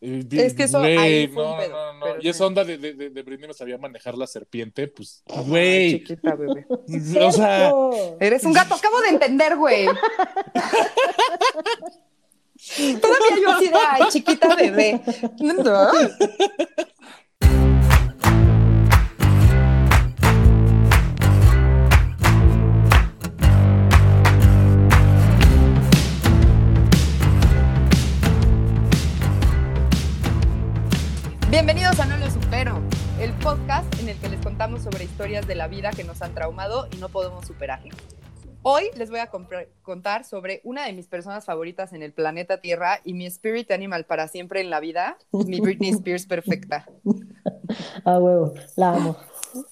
Es que eso güey, ahí fue un no, pedo, no, no. Y sí. esa onda de, de, de, de Britney no sabía manejar la serpiente, pues, güey. chiquita, bebé. O sea. Eres un gato, acabo de entender, güey. Todavía yo así de, ay, chiquita bebé. Bienvenidos a No Lo Supero, el podcast en el que les contamos sobre historias de la vida que nos han traumado y no podemos superar. Hoy les voy a contar sobre una de mis personas favoritas en el planeta Tierra y mi spirit animal para siempre en la vida, mi Britney Spears perfecta. A huevo, la amo.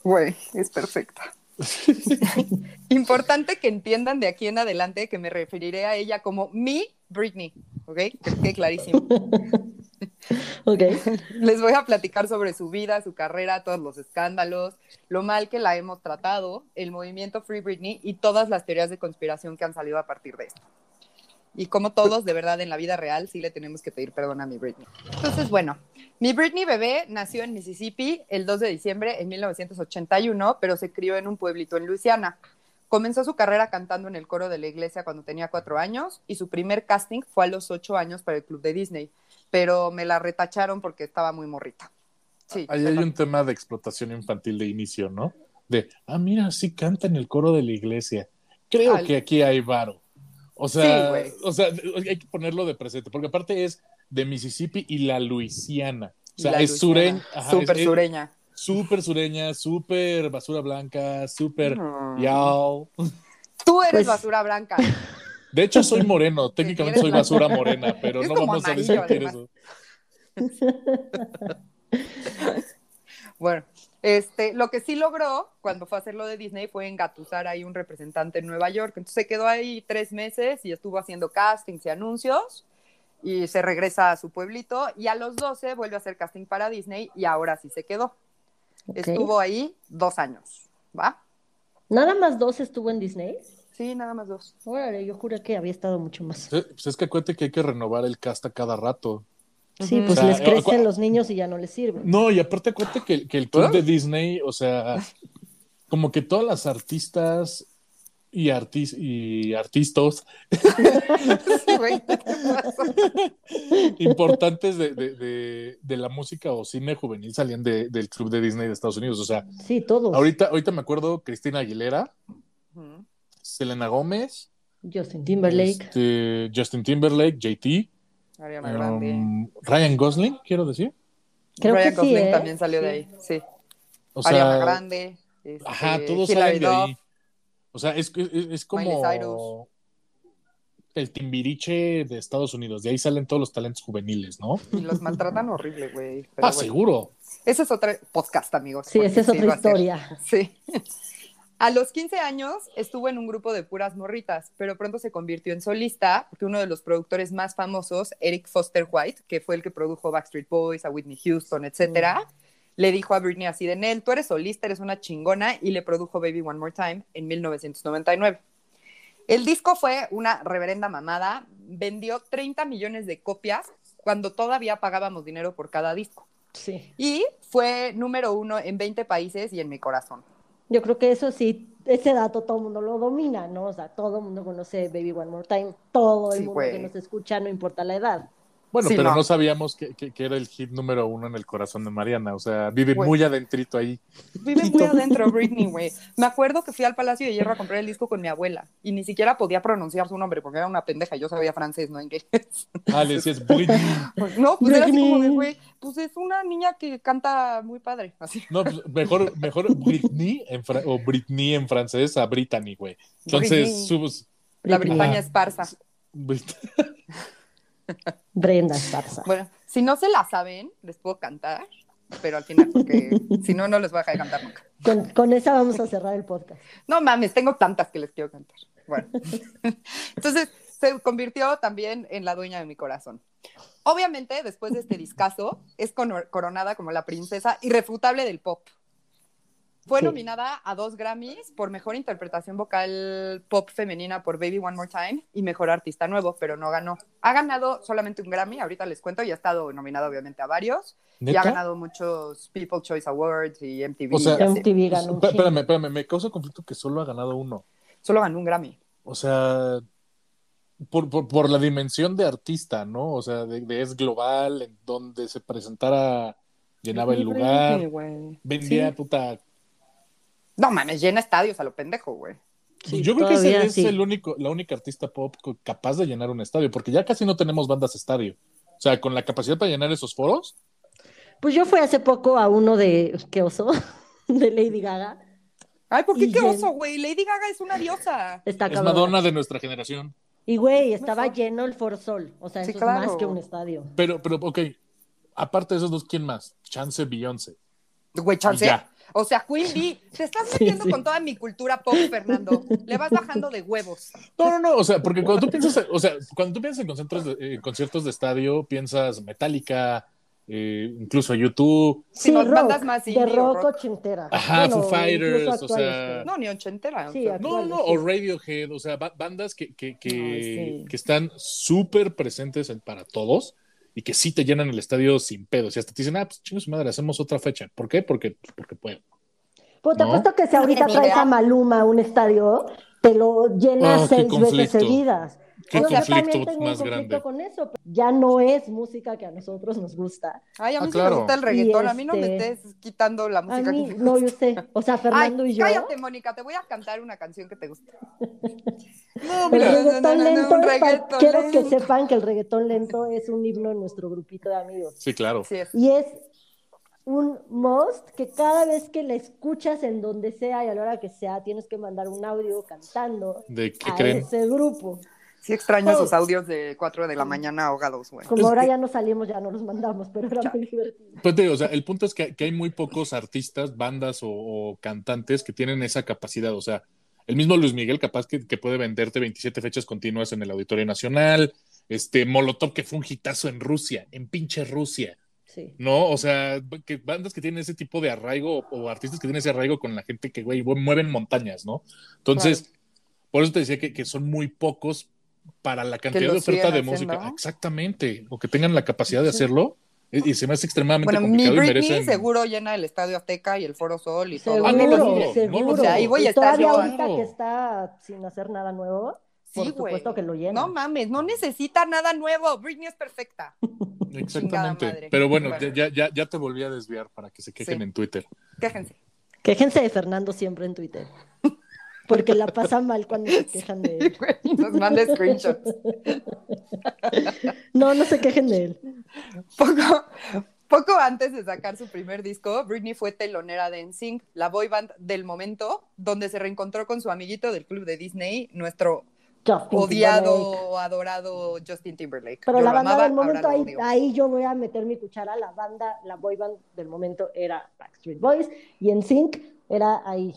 Güey, es perfecta. Importante que entiendan de aquí en adelante que me referiré a ella como mi Britney, ¿ok? Que quede clarísimo. Ok. Les voy a platicar sobre su vida, su carrera, todos los escándalos, lo mal que la hemos tratado, el movimiento Free Britney y todas las teorías de conspiración que han salido a partir de esto. Y como todos, de verdad, en la vida real, sí le tenemos que pedir perdón a mi Britney. Entonces, bueno, mi Britney bebé nació en Mississippi el 2 de diciembre en 1981, pero se crió en un pueblito en Luisiana. Comenzó su carrera cantando en el coro de la iglesia cuando tenía cuatro años y su primer casting fue a los ocho años para el club de Disney, pero me la retacharon porque estaba muy morrita. Sí, ahí hay un tema de explotación infantil de inicio, ¿no? De, ah, mira, sí canta en el coro de la iglesia. Creo Al- que aquí hay varo. O sea, o sea, hay que ponerlo de presente, porque aparte es de Mississippi y la Luisiana. O sea, La es sureña. Súper sureña. Súper sureña, súper basura blanca, súper Mm. yao. Tú eres Pues- basura blanca. De hecho, soy moreno. Técnicamente soy basura morena, pero Es no vamos a amarillo, discutir eso. Bueno, este, lo que sí logró cuando fue a hacer lo de Disney fue engatusar ahí un representante en Nueva York. Entonces se quedó ahí tres meses y estuvo haciendo castings y anuncios y se regresa a su pueblito y a los 12 vuelve a hacer casting para Disney y ahora sí se quedó. Estuvo ahí dos años, ¿va? Nada más dos estuvo en Disney. Sí, nada más dos. Órale, yo juré que había estado mucho más. Eh, Pues es que acuérdate que hay que renovar el cast a cada rato. Sí, pues O sea, les crecen los niños y ya no les sirven. No, y aparte acuérdate que, que el club ¿Ah? de Disney, o sea, como que todas las artistas y, artis y artistas importantes de, de- de- de la música o cine juvenil salían de- del club de Disney de Estados Unidos. O sea, Sí, todos. ahorita, ahorita me acuerdo Cristina Aguilera. Selena Gómez, Justin Timberlake. este, Justin Timberlake, JT, Ariana Grande. um, Ryan Gosling, quiero decir. Creo Ryan que sí, Gosling ¿eh? también salió de ahí, sí. O Ariana sea, Grande. este, Ajá, todos Hilary salen de Duff. ahí. O sea, es, es, es como el timbiriche de Estados Unidos. De ahí salen todos los talentos juveniles, ¿no? Y los maltratan horrible, güey. Ah, bueno. seguro. Ese es otro podcast, amigos. Sí, esa es otra historia. Sí. A los 15 años estuvo en un grupo de puras morritas, pero pronto se convirtió en solista porque uno de los productores más famosos, Eric Foster White, que fue el que produjo Backstreet Boys, a Whitney Houston, etcétera, le dijo a Britney así de Nel, tú eres solista, eres una chingona, y le produjo Baby One More Time en 1999. El disco fue una reverenda mamada, vendió 30 millones de copias cuando todavía pagábamos dinero por cada disco. Sí. Y fue número uno en 20 países y en mi corazón. Yo creo que eso sí, ese dato todo el mundo lo domina, ¿no? O sea, todo el mundo conoce Baby One More Time, todo el Sí, mundo que nos escucha, no importa la edad. Bueno, Sí, pero no. no, sabíamos que, que- que era el hit número uno en el corazón de Mariana. O sea, vive muy adentrito ahí. Vive muy adentro Britney, güey. Me acuerdo que fui al Palacio de Hierro a comprar el disco con mi abuela y ni siquiera podía pronunciar su nombre porque era una pendeja. Yo sabía francés, no inglés. Ah, le decías Britney. No, pues era así como de, Britney. güey, pues es una niña que canta muy padre. Así. No, pues mejor, mejor Britney en o Britney en francés a Brittany, güey. Entonces, Britney. La Britney. Esparza. Brit- Brenda Esparza. Bueno, si no se la saben, les puedo cantar, pero al final, porque si no, no les voy a dejar de cantar nunca. Con, con esa vamos a cerrar el podcast. No mames, tengo tantas que les quiero cantar. Bueno, entonces se convirtió también en la dueña de mi corazón. Obviamente, después de este discazo, es coronada como la princesa irrefutable del pop. Fue Sí. nominada a dos Grammys por mejor interpretación vocal pop femenina por Baby One More Time y mejor artista nuevo, pero no ganó. Ha ganado solamente un Grammy, ahorita les cuento, y ha estado nominada obviamente a varios. Y ¿Neta? ha ganado muchos People's Choice Awards y MTV. O sea, y. MTV ganó. Espérame, espérame, me causa conflicto que solo ha ganado uno. Solo ganó un Grammy. O sea, por, por, por la dimensión de artista, ¿no? O sea, de, de es global, en donde se presentara, llenaba el lugar, güey. vendía Sí. puta. No mames, llena estadios a lo pendejo, güey. Sí, Yo creo que ese es sí. el único, la única artista pop capaz de llenar un estadio, porque ya casi no tenemos bandas estadio. O sea, con la capacidad para llenar esos foros, Pues yo fui hace poco a uno de, ¿qué oso? De Lady Gaga. Ay, ¿por qué Y qué llen- oso, güey? Lady Gaga es una diosa. Está es. Madonna de nuestra generación. Y güey, estaba lleno el Foro Sol. O sea, Sí, eso claro. es más que un estadio. Pero, pero, ok, aparte de esos dos, ¿quién más? Chance Beyoncé. Güey, chance. O sea, Queen Bee, te estás metiendo sí. con toda mi cultura pop, Fernando. Le vas bajando de huevos. No, no, no, o sea, porque cuando tú piensas, o sea, cuando tú piensas en conciertos de, eh, conciertos de estadio, piensas Metallica, eh, incluso YouTube, Sí, no, bandas más de indie o rock, rock. ochentera. Ajá, Bueno, Foo Fighters, o actuales, sea, No, ni ochentera. Sí, o sea, actual. no, no, sí. o Radiohead, o sea, ba- bandas que, que, que, Ay, sí. que están súper presentes en- para todos y que sí te llenan el estadio sin pedos. Y hasta te dicen, ah, pues chingo su madre, hacemos otra fecha. ¿Por qué? Porque, porque puedo. Pues te ¿No? apuesto que si ahorita traes a Maluma a un estadio, te lo llena Ah, seis veces seguidas. Qué O sea, conflicto tengo un más conflicto grande. con eso. pero Ya no es música que a nosotros nos gusta. Ay, a mí Ah, claro. me gusta el reggaetón. A mí no me este- estés quitando la A música mí, que me no, gusta. yo sé. O sea, Fernando Ay, y yo. cállate, Mónica, te voy a cantar una canción que te gusta. No, El reggaetón no, no, no, lento, un pa- reggaetón quiero que sepan que el reggaetón lento es un himno en nuestro grupito de amigos. sí, claro. Sí es. Y es un must que cada vez que la escuchas en donde sea y a la hora que sea, tienes que mandar un audio cantando ¿De qué a creen? ese grupo. Sí extraño Oh. esos audios de 4 de la mañana ahogados, güey. Como ahora ya no salimos, ya no los mandamos, pero era muy divertido. Pues te digo, o sea, el punto es que, que hay muy pocos artistas, bandas o, o cantantes que tienen esa capacidad. O sea, el mismo Luis Miguel, capaz que, que puede venderte 27 fechas continuas en el Auditorio Nacional. Este Molotov, que fue un hitazo en Rusia, en pinche Rusia. Sí. ¿No? O sea, que bandas que tienen ese tipo de arraigo o artistas que tienen ese arraigo con la gente que, güey, mueven montañas, ¿no? Entonces, por eso te decía que, que son muy pocos para la cantidad de oferta de haciendo. música. Exactamente. O que tengan la capacidad de hacerlo. Y, y se me hace extremadamente Bueno, mi complicado y Britney merecen. seguro llena el Estadio Azteca y el Foro Sol y todo. Seguro, Ah, no lo dudo, no seguro. lo dudo. O sea, ahí voy a Y estar todavía yo. ahorita Claro. que está sin hacer nada nuevo, por Sí, güey. supuesto que lo llena. No mames, no necesita nada nuevo. Britney es perfecta. Exactamente. Pero bueno, Bueno. ya, ya, ya te volví a desviar para que se quejen Sí. en Twitter. Quéjense. Quéjense de Fernando siempre en Twitter. Porque la pasa mal cuando se quejan de él. Nos manda screenshots. No, no se quejen de él. Poco, poco antes de sacar su primer disco, Britney fue telonera de NSYNC, la boy band del momento, donde se reencontró con su amiguito del club de Disney, nuestro Justin Timberlake. odiado, adorado Justin Timberlake. Pero Yo la banda amaba, del momento, ahí, ahí yo voy a meter mi cuchara. La banda, la boy band del momento era Backstreet Boys y en Sync era ahí.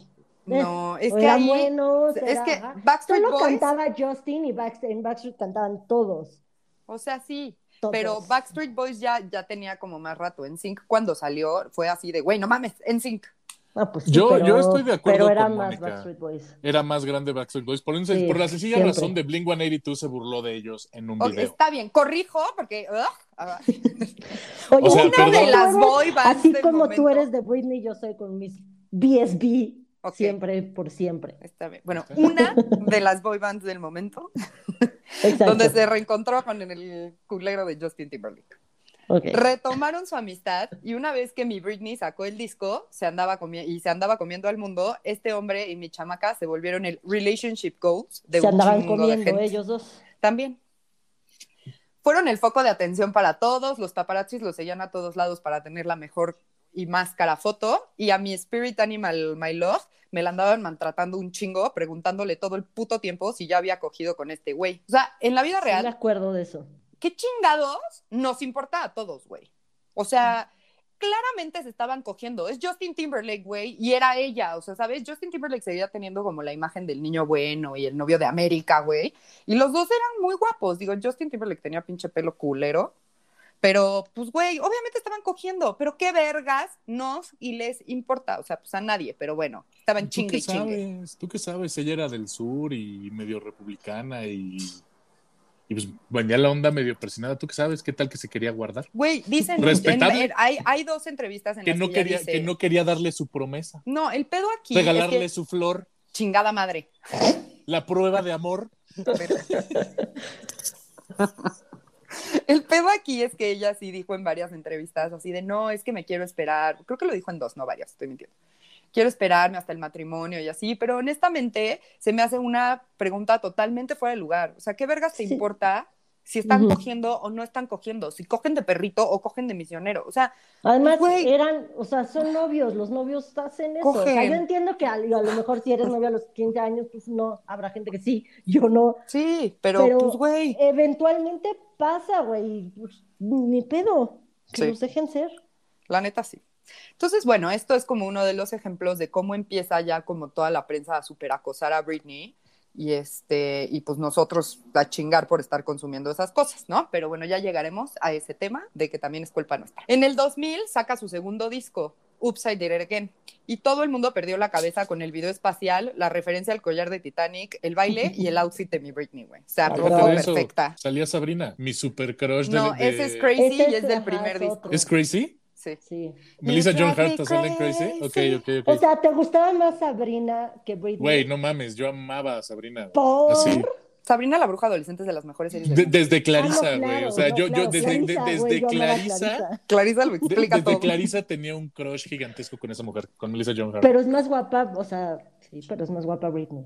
Eh, No, es que eran ahí- buenos. es era- que ajá. Backstreet Solo Boys- cantaba Justin y Backstreet, en Backstreet cantaban todos. O sea, sí. todos. Pero Backstreet Boys ya, ya tenía como más rato. En Sync cuando salió fue así de, güey, no mames, en Sync. Ah, pues sí, Yo- pero- yo estoy de acuerdo Pero era con más Mónica. Backstreet Boys. Era más grande Backstreet Boys. Por, un- Sí, por la sencilla siempre. razón de Blink 182 se burló de ellos en un Ok, video. está bien, corrijo, porque. ah, Oye, O sea, tú de las eres- boy bands Así como tú eres de Britney, yo soy con mis BSB. Ok. Siempre, por siempre. está bien. Bueno, una de las boy bands del momento, Exacto. donde se reencontró con el culero de Justin Timberlake. Retomaron su amistad y una vez que mi Britney sacó el disco se andaba y se andaba comiendo al mundo, este hombre y mi chamaca se volvieron el relationship goals de Se un andaban de comiendo gente. ellos dos. También. Fueron el foco de atención para todos, los paparazzis los seguían a todos lados para tener la mejor y más cara foto, y a mi spirit animal, my love, me la andaban maltratando un chingo, preguntándole todo el puto tiempo si ya había cogido con este güey. O sea, en la vida Sí me real, acuerdo de eso. ¿qué chingados nos importa a todos, güey? O sea, claramente se estaban cogiendo. Es Justin Timberlake, güey, y era ella. O sea, ¿sabes? Justin Timberlake seguía teniendo como la imagen del niño bueno y el novio de América, güey. Y los dos eran muy guapos. Digo, Justin Timberlake tenía pinche pelo culero. Pero, pues, güey, obviamente estaban cogiendo, pero qué vergas nos y les importa, o sea, pues a nadie, pero bueno, estaban ¿Tú chingue qué y chingue. sabes? ¿Tú qué sabes? Ella era del sur y medio republicana y, y pues venía la onda medio presionada. ¿Tú qué sabes? ¿Qué tal que se quería guardar? Güey, dicen, en- hay, hay dos entrevistas en Que las no, que quería, dice- que no quería darle su promesa. No, el pedo aquí Regalarle es que, su flor, chingada madre. la prueba de amor. El pedo aquí es que ella sí dijo en varias entrevistas así de, no, es que me quiero esperar. Creo que lo dijo en dos, no varias, estoy mintiendo. Quiero esperarme hasta el matrimonio y así, pero honestamente se me hace una pregunta totalmente fuera de lugar. O sea, ¿qué vergas te Sí. importa si están Ujú. cogiendo o no están cogiendo? Si cogen de perrito o cogen de misionero. O sea, Además, eran, o sea, son novios, los novios hacen eso. O sea, Cogen. yo entiendo que a, a lo mejor si eres novio a los 15 años, pues no, habrá gente que sí, yo no. sí, pero, Pero- pues, güey. Eventualmente pasa, güey, pues, ni pedo, que Sí. los dejen ser. La neta sí. Entonces, bueno, esto es como uno de los ejemplos de cómo empieza ya como toda la prensa a superacosar a Britney y este y pues nosotros a chingar por estar consumiendo esas cosas, ¿no? Pero bueno, ya llegaremos a ese tema de que también es culpa nuestra. En el 2000 saca su segundo disco, Upside It Again, y todo el mundo perdió la cabeza con el video espacial, la referencia al collar de Titanic, el baile y el outfit de mi Britney, güey. O sea, todo eso, perfecta. salía Sabrina, mi super crush de, No, de- ese es Crazy Ese y es del primer es disco. ¿Es Crazy? Sí. Sí. Melissa John Hart sale Crazy. Ok, crazy. ok, ok. O sea, ¿te gustaba más Sabrina que Britney? Güey, no mames, yo amaba a Sabrina. güey. ¿Por? Así. Sabrina la bruja adolescente es de las mejores series De- desde Clarisa, Ah, no, güey. claro, o sea, no, yo, claro, yo desde, de- Clarisa, desde güey, yo Clarisa, lo de- explica desde todo. Clarisa tenía un crush gigantesco con esa mujer, con Melissa John Hart. Pero es más guapa, o sea, sí, pero es más guapa Britney.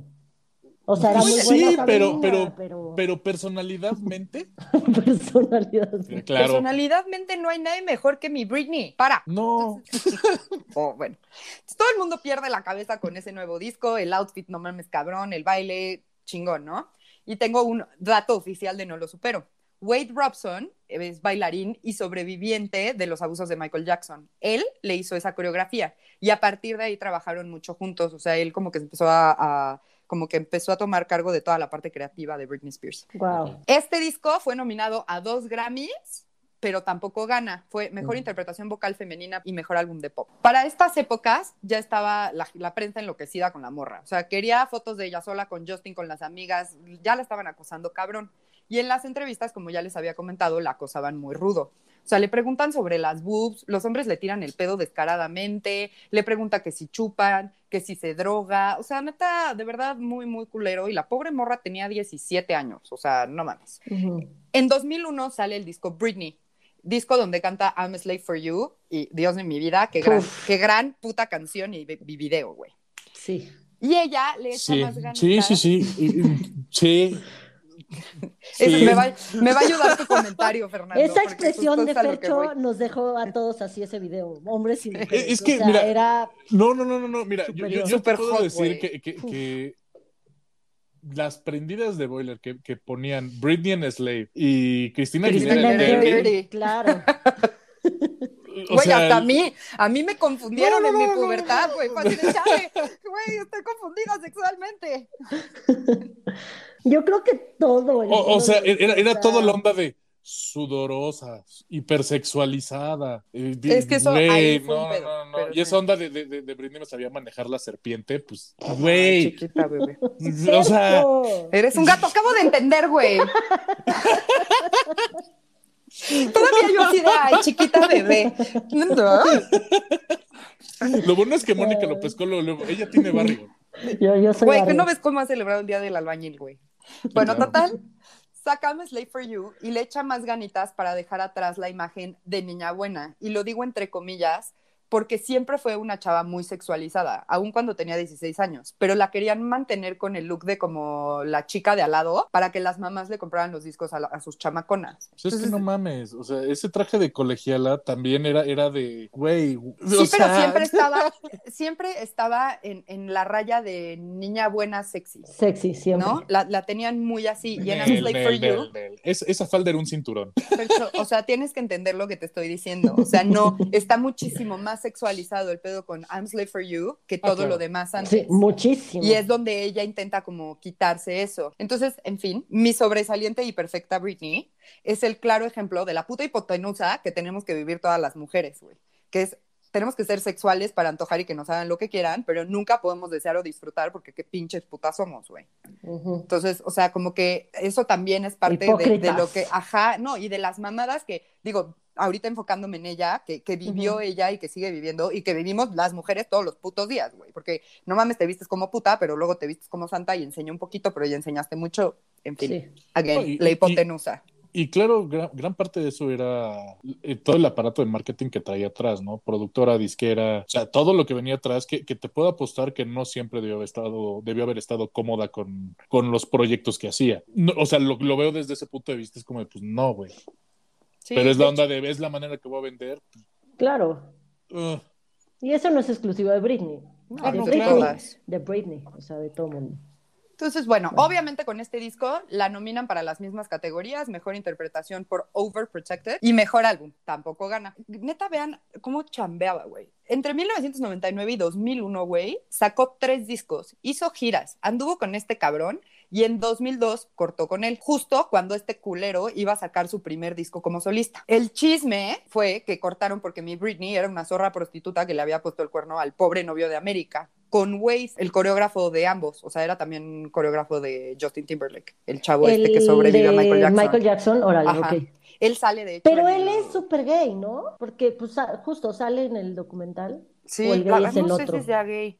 O sea, era muy Pues buena sí, pero, Sabrina, pero, pero, pero personalidad,mente personalidad. claro. Personalidadmente no hay nadie mejor que mi Britney. Para. No, Oh, bueno. Entonces, todo el mundo pierde la cabeza con ese nuevo disco, el outfit, no mames, cabrón, el baile, chingón, ¿no? Y tengo un dato oficial de No lo supero. Wade Robson es bailarín y sobreviviente de los abusos de Michael Jackson. Él le hizo esa coreografía y a partir de ahí trabajaron mucho juntos. O sea, él como que empezó a, a- como que empezó a tomar cargo de toda la parte creativa de Britney Spears. Wow. Este disco fue nominado a dos Grammys, pero tampoco gana. Fue mejor Mm. interpretación vocal femenina y mejor álbum de pop. Para estas épocas ya estaba la, la prensa enloquecida con la morra. O sea, quería fotos de ella sola con Justin, con las amigas. Ya la estaban acosando cabrón. Y en las entrevistas, como ya les había comentado, la acosaban muy rudo. O sea, le preguntan sobre las boobs, los hombres le tiran el pedo descaradamente, le pregunta que si chupan, que si se droga, o sea, neta, de verdad, muy, muy culero. Y la pobre morra tenía 17 años, o sea, no mames. Ujú. En 2001 sale el disco Britney, disco donde canta I'm a Slave for You y Dios de mi vida, qué gran, Uf. qué gran puta canción y, y video, güey. Sí. Y ella le echa sí, más ganas. sí, sí, sí, sí. Sí. me, va, me va a ayudar tu comentario, Fernando. Esa expresión de voy. nos dejó a todos así ese video, hombres y mujeres. Es O que, sea, mira, era No, no, no, no, no. Mira, yo, yo, yo te Super puedo hot, decir que, que- que las prendidas de Boiler que, que ponían Britney en Slave y Cristina Cristina Aguilera claro. Güey, sea, hasta a mí, a mí me confundieron No, no, en mi no, pubertad, no. güey. Güey, estoy confundida sexualmente. Yo creo que todo. el O, sea, era, era todo la onda de sudorosa, hipersexualizada. eh, Es que eso güey, ahí fue un no, pedo, no, no, pero Y esa onda de, de, de, de Britney no sabía manejar la serpiente, pues, güey. chiquita, bebé. O sea. Eres un gato, acabo de entender, güey. Todavía yo así de, ay, chiquita bebé. No. lo bueno es que Mónica lo pescó luego. Ella tiene barrio. Yo, yo soy Güey, que no ves cómo ha celebrado el día del albañil, güey. Bueno, Claro. total, saca Slave for You y le echa más ganitas para dejar atrás la imagen de niña buena. Y lo digo entre comillas, porque siempre fue una chava muy sexualizada, aun cuando tenía 16 años, pero la querían mantener con el look de como la chica de al lado para que las mamás le compraran los discos a, la- a sus chamaconas. Pues es que no mames, o sea, ese traje de colegiala también era, era de, güey, Sí, pero siempre estaba, siempre estaba en, en la raya de niña buena sexy, Sexy, siempre. ¿no? La, la tenían muy así. Y en Slave for You. Es- esa falda era un cinturón. O sea, tienes que entender lo que te estoy diciendo. O sea, no, está muchísimo más más sexualizado el pedo con I'm Slave for You que todo claro. lo demás antes. Sí, muchísimo. Y es donde ella intenta como quitarse eso. Entonces, en fin, mi sobresaliente y perfecta Britney es el claro ejemplo de la puta hipotenusa que tenemos que vivir todas las mujeres, güey. Que es, tenemos que ser sexuales para antojar y que nos hagan lo que quieran, pero nunca podemos desear o disfrutar porque qué pinches putas somos, güey. Entonces, o sea, como que eso también es parte de, lo que, ajá, no, y de las mamadas que, digo, ahorita enfocándome en ella, que, que vivió ella y que sigue viviendo y que vivimos las mujeres todos los putos días, güey, porque no mames, te vistes como puta, pero luego te vistes como santa y enseñó un poquito, pero ya enseñaste mucho, en fin, Sí. again, No, y- la y- hipotenusa. Y claro, gran, gran parte de eso era eh, todo el aparato de marketing que traía atrás, ¿no? Productora, disquera, o sea, todo lo que venía atrás, que, que te puedo apostar que no siempre debió haber estado, debió haber estado cómoda con, con los proyectos que hacía. No, o sea, lo, lo veo desde ese punto de vista, es como, de, pues no, güey. Sí, Pero es la onda de, es la manera que voy a vender. Claro. Ugh. Y eso no es exclusivo de Britney. Ah, de no, Britney. todas. De Britney, o sea, de todo el mundo. Entonces, bueno, obviamente con este disco la nominan para las mismas categorías, mejor interpretación por Overprotected y mejor álbum, tampoco gana. Neta, vean cómo chambeaba, güey. Entre 1999 y 2001, güey, sacó tres discos, hizo giras, anduvo con este cabrón y en 2002 cortó con él, justo cuando este culero iba a sacar su primer disco como solista. El chisme fue que cortaron porque mi Britney era una zorra prostituta que le había puesto el cuerno al pobre novio de América, con Waze, el coreógrafo de ambos, o sea, era también coreógrafo de Justin Timberlake, el chavo este que El sobrevive a Michael Jackson. Michael Jackson, órale, Ajá. Él sale de hecho. Pero él el- es súper gay, ¿no? Porque pues justo sale en el documental. Sí, o el gay la- es el no sé otro. si sea gay.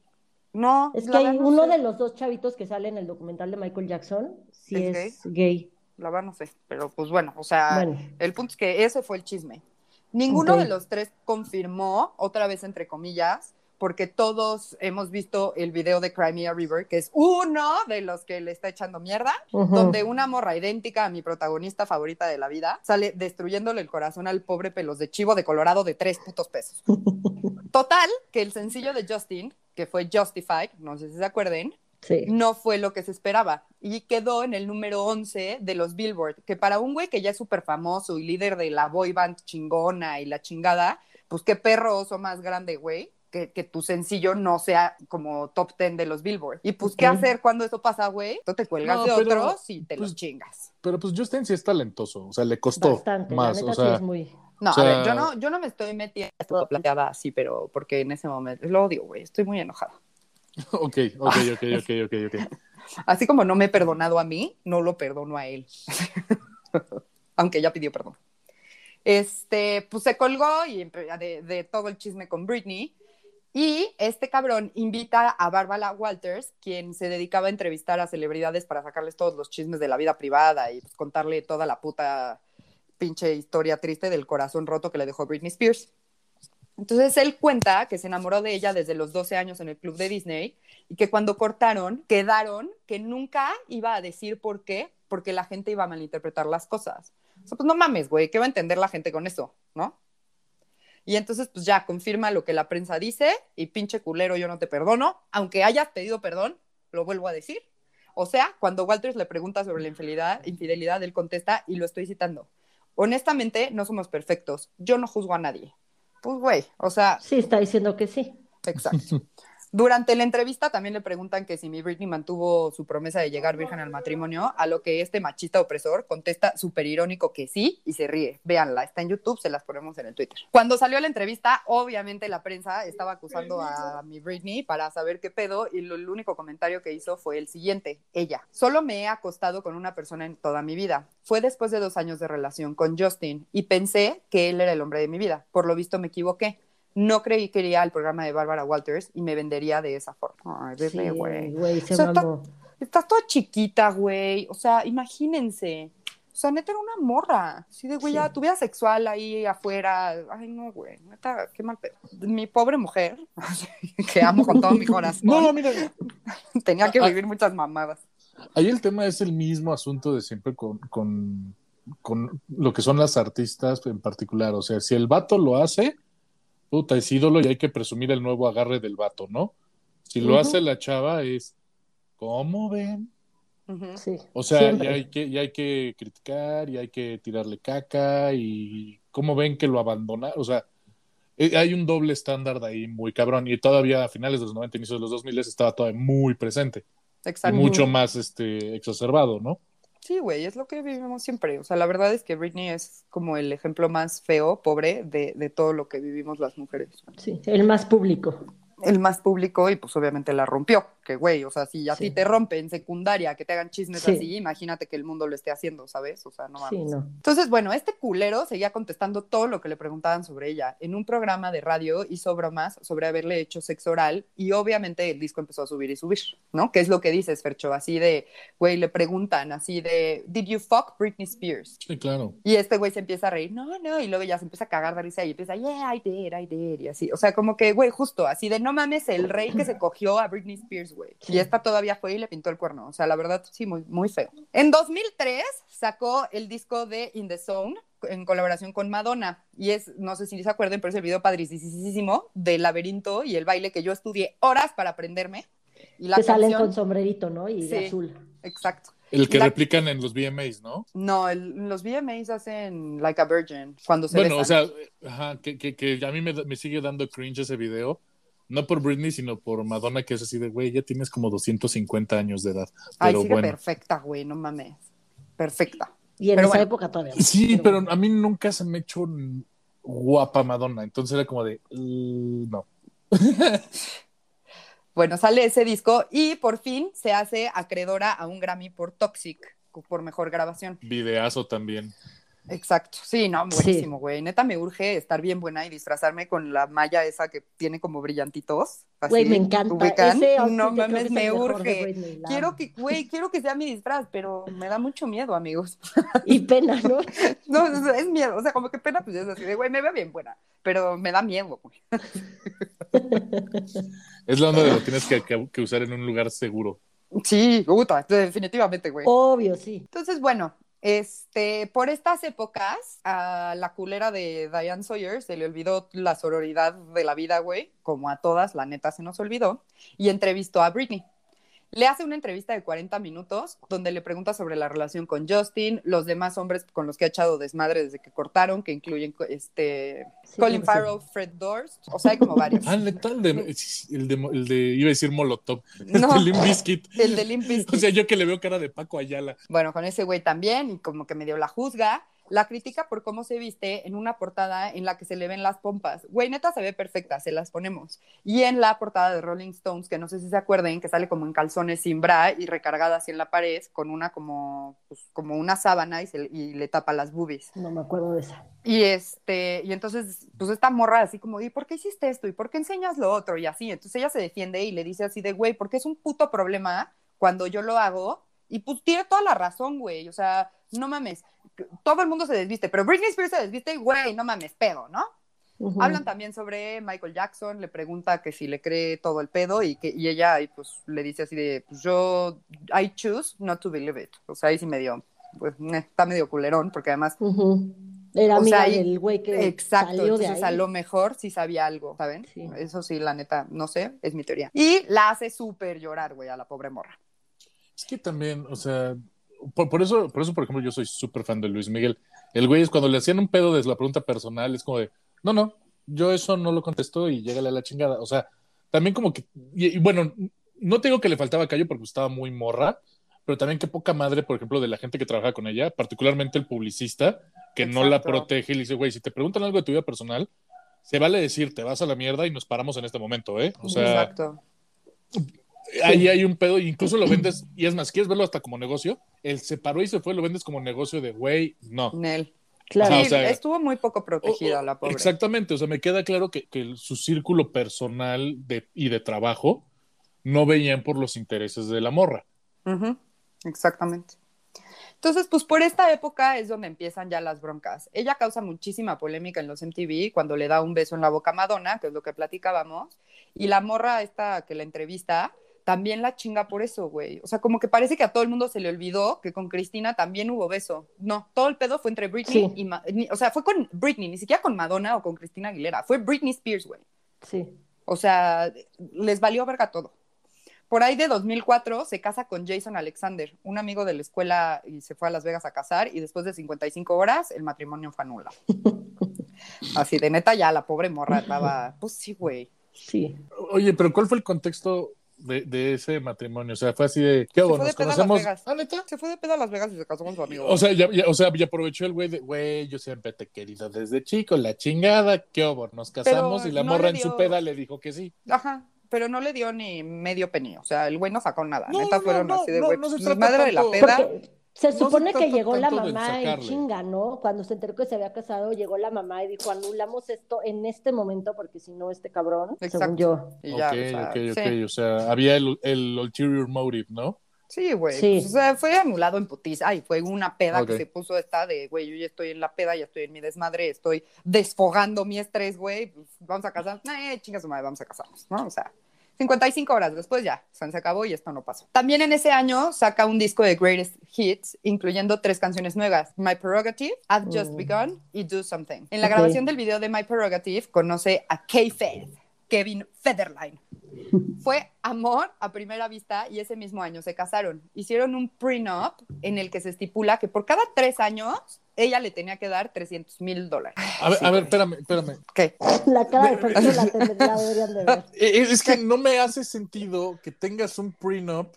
No, Es que hay no uno sé. de los dos chavitos que sale en el documental de Michael Jackson, sí ¿Es es, gay. La verdad no sé, pero pues bueno, o sea, Bueno, el punto es que ese fue el chisme. Ninguno de los tres confirmó, otra vez entre comillas, porque todos hemos visto el video de Crimea River, que es uno de los que le está echando mierda, donde una morra idéntica a mi protagonista favorita de la vida sale destruyéndole el corazón al pobre pelos de chivo de Colorado de tres putos pesos. Total, que el sencillo de Justin, que fue Justified, no sé si se acuerden, Sí. no fue lo que se esperaba y quedó en el número 11 de los Billboard, que para un güey que ya es súper famoso y líder de la boy band chingona y la chingada, pues qué perro oso más grande, güey. Que, que tu sencillo no sea como top 10 de los Billboard. Y pues, ¿qué hacer cuando eso pasa, güey? Tú te cuelgas No, de pero, otros y te pues, los chingas. Pero pues Justin sí es talentoso, o sea, le costó Bastante, más, la neta o sí sea, es muy... No, o sea- a ver, yo no, yo no me estoy metiendo todo plateada así, pero porque en ese momento, lo odio, güey, estoy muy enojada. ok, ok, ok, ok, ok, ok. Así como no me he perdonado a mí, no lo perdono a él. Aunque ya pidió perdón. Este, pues se colgó y de, de todo el chisme con Britney. Y este cabrón invita a Bárbara Walters, quien se dedicaba a entrevistar a celebridades para sacarles todos los chismes de la vida privada y pues, contarle toda la puta pinche historia triste del corazón roto que le dejó Britney Spears. Entonces él cuenta que se enamoró de ella desde los 12 años en el club de Disney y que cuando cortaron, quedaron que nunca iba a decir por qué, porque la gente iba a malinterpretar las cosas. O pues no mames, güey, ¿qué va a entender la gente con eso, no? Y entonces, pues ya confirma lo que la prensa dice y pinche culero, yo no te perdono, aunque hayas pedido perdón, lo vuelvo a decir. O sea, cuando Walters le pregunta sobre la infidelidad, infidelidad, él contesta, y lo estoy citando, honestamente, no somos perfectos, yo no juzgo a nadie. Pues, güey, o sea, Sí, está diciendo que sí. Exacto. Durante la entrevista también le preguntan que si mi Britney mantuvo su promesa de llegar virgen al matrimonio, a lo que este machista opresor contesta súper irónico que sí y se ríe. Véanla, está en YouTube, se las ponemos en el Twitter. Cuando salió la entrevista, obviamente la prensa estaba acusando a mi Britney para saber qué pedo y lo, el único comentario que hizo fue el siguiente, ella, solo me he acostado con una persona en toda mi vida. Fue después de dos años de relación con Justin y pensé que él era el hombre de mi vida. Por lo visto me equivoqué. No creí que iría al programa de Bárbara Walters y me vendería de esa forma. Ay, bebé, güey. O sea. Estás toda chiquita, güey. O sea, imagínense. O sea, neta era una morra. Sí, de güey, Sí. ya tu vida sexual ahí afuera. Ay, no, güey. Neta, qué mal. Mi pobre mujer, que amo con todo mi corazón, No, mira, tenía que Ah, vivir muchas mamadas. ahí el tema es el mismo asunto de siempre con, con, con lo que son las artistas en particular. O sea, si el vato lo hace, puta, es ídolo y hay que presumir el nuevo agarre del vato, ¿no? Si lo hace la chava es, ¿cómo ven? Sí, O sea, ya hay, que, ya hay que criticar y hay que tirarle caca y cómo ven que lo abandona. O sea, eh, hay un doble estándar ahí muy cabrón y todavía a finales de los 90, inicios de los 2000 estaba todavía muy presente. Y mucho más este, exacerbado, ¿no? Sí, güey, es lo que vivimos siempre. O sea, la verdad es que Britney es como el ejemplo más feo, pobre, de, de todo lo que vivimos las mujeres. Sí, el más público. El más público y pues obviamente la rompió. Que güey, o sea, si a ti te rompe en secundaria, que te hagan chismes Sí. así, imagínate que el mundo lo esté haciendo, ¿sabes? O sea, no mames. Sí, no. Entonces, bueno, este culero seguía contestando todo lo que le preguntaban sobre ella. En un programa de radio hizo bromas sobre haberle hecho sexo oral y obviamente el disco empezó a subir y subir, ¿no? Que es lo que dices, Fercho, así de, güey, le preguntan así de, ¿Did you fuck Britney Spears? Sí, claro. Y este güey se empieza a reír, no, no, y luego ya se empieza a cagar de risa y empieza, yeah, I did, I did, y así. O sea, como que, güey, justo así de, no mames, el rey que se cogió a Britney Spears, güey. Y esta todavía fue y le pintó el cuerno. O sea, la verdad, sí, muy, muy feo. En 2003 sacó el disco de In the Zone en colaboración con Madonna. Y es, no sé si se acuerdan, pero es el video padricísimo del laberinto y el baile que yo estudié horas para aprenderme. Y la que salen canción- con sombrerito, ¿no? Y de Sí. azul. Exacto. El que La- replican en los VMAs, ¿no? No, el- los VMAs hacen Like a Virgin cuando se Bueno, o besan. sea, ajá, que, que, que a mí me, me sigue dando cringe ese video. No por Britney, sino por Madonna, que es así de, güey, ya tienes como 250 años de edad. Ay, Pero sigue bueno. perfecta, güey, no mames. Perfecta. Y en Pero esa bueno. época todavía. Sí, pero bueno. a mí nunca se me ha hecho guapa Madonna. Entonces era como de, "Uh, no. Bueno, sale ese disco y por fin se hace acreedora a un Grammy por Toxic, por mejor grabación. Videazo también. Exacto. Sí, no, buenísimo, güey. Neta me urge estar bien buena y disfrazarme con la malla esa que tiene como brillantitos. así, Güey, me encanta. ¿ubican? Ese No mames, me urge. Quiero que, güey, quiero que sea mi disfraz, pero me da mucho miedo, amigos. Y pena, ¿no? No, es, es miedo, o sea, como que pena, pues es así de, güey, me veo bien buena, pero me da miedo, güey. Es la onda de lo tienes que, que- que usar en un lugar seguro. Sí, puta, definitivamente, güey. Obvio, sí. Entonces, bueno, este, por estas épocas, a la culera de Diane Sawyer se le olvidó la sororidad de la vida, güey, como a todas, la neta se nos olvidó, y entrevistó a Britney. Le hace una entrevista de 40 minutos donde le pregunta sobre la relación con Justin, los demás hombres con los que ha echado desmadre desde que cortaron, que incluyen este, Sí, Colin que Farrell, Fred Durst, o sea, hay como varios. Ah, neta, el de, el de, el de- iba a decir Molotov, No. el de Limp Bizkit. El de Limp Bizkit. O sea, yo que le veo cara de Paco Ayala. Bueno, con ese güey también, y como que medio la juzga, la critica por cómo se viste en una portada en la que se le ven las pompas. Güey, neta se ve perfecta, se las ponemos. Y en la portada de Rolling Stones, que no sé si se acuerden, que sale como en calzones sin bra y recargada así en la pared, con una como, pues, como una sábana y, se- y le tapa las boobies. No me acuerdo de esa. Y este, y entonces, pues esta morra así como, ¿y por qué hiciste esto? ¿Y por qué enseñas lo otro? Y así, entonces ella se defiende y le dice así de, güey, porque es un puto problema cuando yo lo hago. Y pues tiene toda la razón, güey. O sea, no mames. Todo el mundo se desviste, pero Britney Spears se desviste, güey, no mames, pedo, ¿no? Hablan también sobre Michael Jackson, le pregunta que si le cree todo el pedo y que y ella y pues le dice así de, pues yo, I choose not to believe it. O sea, ahí sí medio, pues eh, está medio culerón, porque además. Era sea, amiga del güey que Exacto, salió de entonces ahí. a lo mejor sí sabía algo, ¿saben? Sí. Eso sí, la neta, no sé, es mi teoría. Y la hace súper llorar, güey, a la pobre morra. Es que también, o sea, por, por eso, por eso, por ejemplo, yo soy súper fan de Luis Miguel. El güey es cuando le hacían un pedo de la pregunta personal, es como de, no, no, yo eso no lo contesto y llégale a la chingada. O sea, también como que, y, y bueno, no te digo que le faltaba callo porque estaba muy morra, pero también qué poca madre, por ejemplo, de la gente que trabaja con ella, particularmente el publicista, que no la Exacto. protege y le dice, güey, si te preguntan algo de tu vida personal, se vale decir, te vas a la mierda y nos paramos en este momento, ¿eh? O sea, Exacto. Ahí hay un pedo, incluso lo vendes, y es más, ¿quieres verlo hasta como negocio? Él se paró y se fue, lo vendes como negocio de, güey, no. Nel. Claro. O sea- estuvo muy poco protegida O- o- la pobre. Exactamente, o sea, me queda claro que, que su círculo personal de, y de trabajo no veían por los intereses de la morra. Ujú, Exactamente. Entonces, pues por esta época es donde empiezan ya las broncas. Ella causa muchísima polémica en los MTV cuando le da un beso en la boca a Madonna, que es lo que platicábamos, y la morra esta que la entrevista también la chinga por eso, güey. O sea, como que parece que a todo el mundo se le olvidó que con Cristina también hubo beso. No, todo el pedo fue entre Britney Sí. y... Ma- ni- o sea, fue con Britney, ni siquiera con Madonna o con Cristina Aguilera. Fue Britney Spears, güey. Sí. O sea, les valió verga todo. Por ahí de 2004 se casa con Jason Alexander, un amigo de la escuela y se fue a Las Vegas a casar y después de 55 horas el matrimonio fue anulado. Así de neta, ya la pobre morra estaba, pues sí, güey. Sí. Oye, pero ¿cuál fue el contexto de, de ese matrimonio? O sea, fue así de, ¿qué hago? ¿Nos peda conocemos? ¿Ah, neta? Se fue de pedo a Las Vegas y se casó con su amigo. O sea, ya, ya- o sea, ya aprovechó el güey de, güey, yo siempre te he querido desde chico, la chingada, ¿qué hubo? Nos casamos y la no morra en su peda le dijo que sí. Ajá, pero no le dio ni medio penny. O sea, el güey no sacó nada. No, Neta no, fueron no, así de güey. no se trata madre de la tanto- peda. se No supone se que llegó la mamá en chinga, ¿no? Cuando se enteró que se había casado, llegó la mamá y dijo, anulamos esto en este momento porque si no, este cabrón, Exacto. según yo. Y ya, ok, o sea, ok, ok. sí. O sea, había el, el ulterior motive, ¿no? Sí, güey. Sí. Pues, o sea, fue anulado en putiza. Ay, fue una peda que se puso esta de, güey, yo ya estoy en la peda, ya estoy en mi desmadre, estoy desfogando mi estrés, güey. Pues, vamos a casar. Eh, chinga su madre, vamos a casarnos, ¿no? O sea, 55 horas después ya, se acabó y esto no pasó. También en ese año saca un disco de Greatest Hits, incluyendo tres canciones nuevas: My Prerogative, I've Just Mm. Begun y Do Something. En la grabación del video de My Prerogative conoce a K-Fed, Kevin Federline. Fue amor a primera vista y ese mismo año se casaron. Hicieron un prenup en el que se estipula que por cada tres años ella le tenía que dar 300 mil dólares. A ver, Sí, a ver, espérame, espérame. ¿Qué? La cara de Fercho la, ten- la deberían de ver. Eh, Es que no me hace sentido que tengas un prenup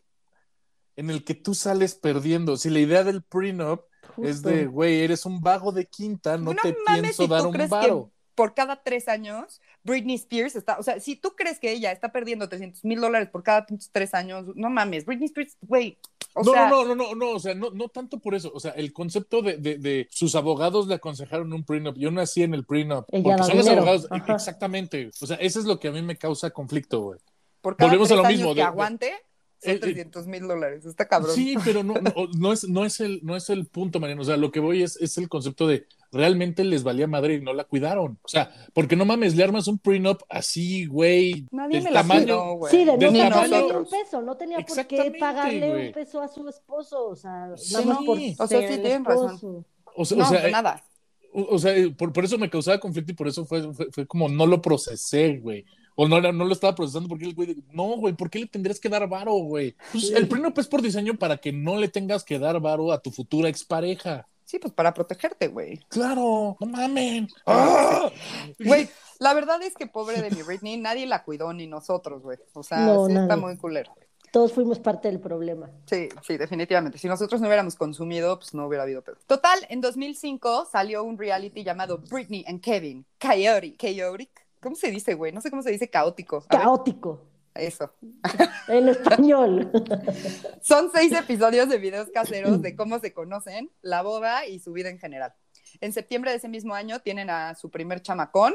en el que tú sales perdiendo. Si la idea del prenup es Justo. de, güey, eres un vago de quinta, no, te mames, pienso si dar tú un crees varo. que por cada tres años Britney Spears está, o sea, si tú crees que ella está perdiendo 300 mil dólares por cada tres años, no mames, Britney Spears, güey, o no, sea, no, no, no, no, no, o sea, no, no tanto por eso. O sea, el concepto de, de, de sus abogados le aconsejaron un prenup. Yo nací en el prenup. Porque son los abogados. Ajá. Exactamente. O sea, eso es lo que a mí me causa conflicto, güey. por cada volvemos a lo años mismo, que de- de- aguante, son Eh, eh, 300 mil dólares, está cabrón. Sí, pero no, no, no es, no, es el, no es el punto, Mariano. O sea, lo que voy es, es el concepto de realmente les valía madre y no la cuidaron. O sea, porque no mames, le armas un prenup así, güey. Nadie del me la tamaño. güey. Sí, de no tamaño- un peso, no tenía por qué pagarle güey. un peso a su esposo, o sea, Sí, nada más por o sea, ser sí tienen razón. esposo. O sea, No, o sea, eh, nada. o, o sea, eh, por, por eso me causaba conflicto y por eso fue, fue, fue como no lo procesé, güey. O no, no lo estaba procesando porque el güey, no, güey, ¿por qué le tendrías que dar varo, güey? Pues Sí. el prenup es por diseño para que no le tengas que dar varo a tu futura expareja. Sí, pues para protegerte, güey. Claro, no mamen. ¡Ah! Güey, la verdad es que pobre de mi Britney, nadie la cuidó ni nosotros, güey. O sea, No, sí está muy culero. Todos fuimos parte del problema. Sí, sí, definitivamente. Si nosotros no hubiéramos consumido, pues no hubiera habido pedo. Total, en 2005 salió un reality llamado Britney and Kevin. Chaotic. ¿Cómo se dice, güey? No sé cómo se dice caótico. A ver, Caótico, eso. en español. Son seis episodios de videos caseros de cómo se conocen, la boda y su vida en general. En septiembre de ese mismo año tienen a su primer chamacón,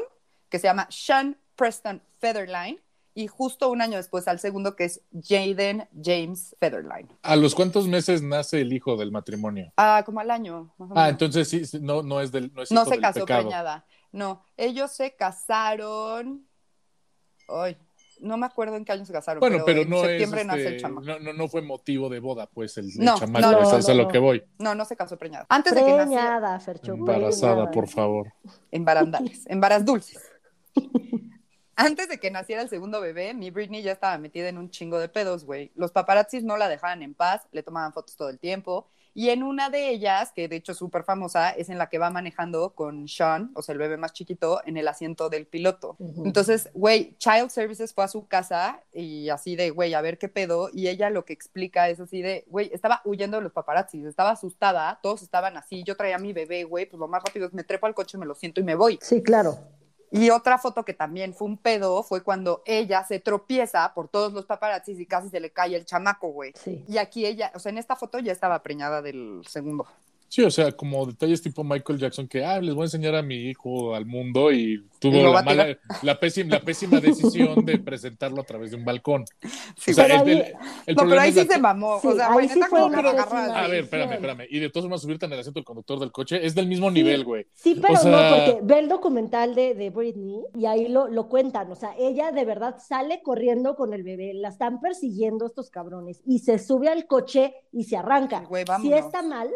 que se llama Sean Preston Featherline, y justo un año después al segundo, que es Jaden James Featherline. ¿A los cuántos meses nace el hijo del matrimonio? Ah, como al año. más o Ah, entonces sí, sí, no, no es del no es no hijo se del casó pecado. preñada. No, ellos se casaron. Ay, no me acuerdo en qué año se casaron. Bueno, pero, en no es septiembre nace el este, chamaco. no, no, no fue motivo de boda, pues el, el No, chamaco, no, es, no, es a no, lo no. que voy. No, no se casó preñada. Antes de que naciera. Preñada, Fercho. Embarazada, preñada. por favor. en barandales, en varas dulces. Antes de que naciera el segundo bebé, mi Britney ya estaba metida en un chingo de pedos, güey. Los paparazzis no la dejaban en paz, le tomaban fotos todo el tiempo. Y en una de ellas, que de hecho es súper famosa, es en la que va manejando con Sean, o sea, el bebé más chiquito, en el asiento del piloto. Entonces, güey, Child Services fue a su casa y así de, güey, a ver qué pedo. Y ella lo que explica es así de, güey, estaba huyendo de los paparazzis, estaba asustada, todos estaban así. Yo traía a mi bebé, güey, pues lo más rápido es me trepo al coche, me lo siento y me voy. Sí, claro. Y otra foto que también fue un pedo fue cuando ella se tropieza por todos los paparazzis y casi se le cae el chamaco, güey. Sí. Y aquí ella, o sea, en esta foto ya estaba preñada del segundo. Sí, o sea, como detalles tipo Michael Jackson que, ah, les voy a enseñar a mi hijo al mundo y tuvo la, mala, la, pésima, la pésima decisión de presentarlo a través de un balcón. Sí, o sea, pero el, ahí- el- el no, pero ahí sí la- se mamó. Sí, o sea, ahí güey, sí fue como una A ver, espérame, espérame. Y de todos modos subirte en el asiento del conductor del coche es del mismo nivel, güey. Sí, pero O sea- no, porque ve el documental de, de Britney y ahí lo, lo cuentan. O sea, ella de verdad sale corriendo con el bebé, la están persiguiendo estos cabrones y se sube al coche y se arranca. Güey, vámonos. está mal,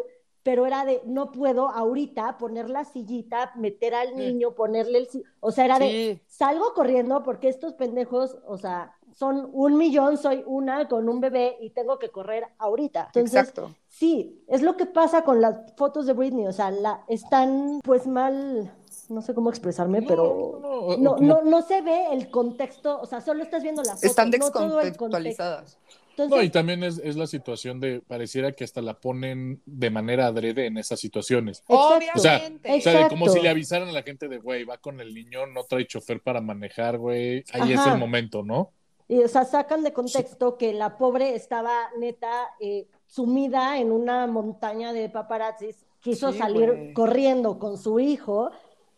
pero era de no puedo ahorita poner la sillita, meter al niño, ponerle el. O sea, era de salgo corriendo porque estos pendejos, o sea, son un millón, soy una con un bebé y tengo que correr ahorita. Entonces, Exacto. Sí, es lo que pasa con las fotos de Britney, o sea, la, están pues mal, no sé cómo expresarme, No, pero no, no, no, como- no, no se ve el contexto, o sea, solo estás viendo la foto, Están todo el descontextualizadas. contexto. Entonces, No, y también es, es la situación de, pareciera que hasta la ponen de manera adrede en esas situaciones. Exacto. O sea, Obviamente. O sea, de como si le avisaran a la gente de, güey, va con el niño, no trae chofer para manejar, güey. Ahí es el momento, ¿no? Y, o sea, sacan de contexto que la pobre estaba neta eh, sumida en una montaña de paparazzis, quiso Sí, salir güey. corriendo con su hijo,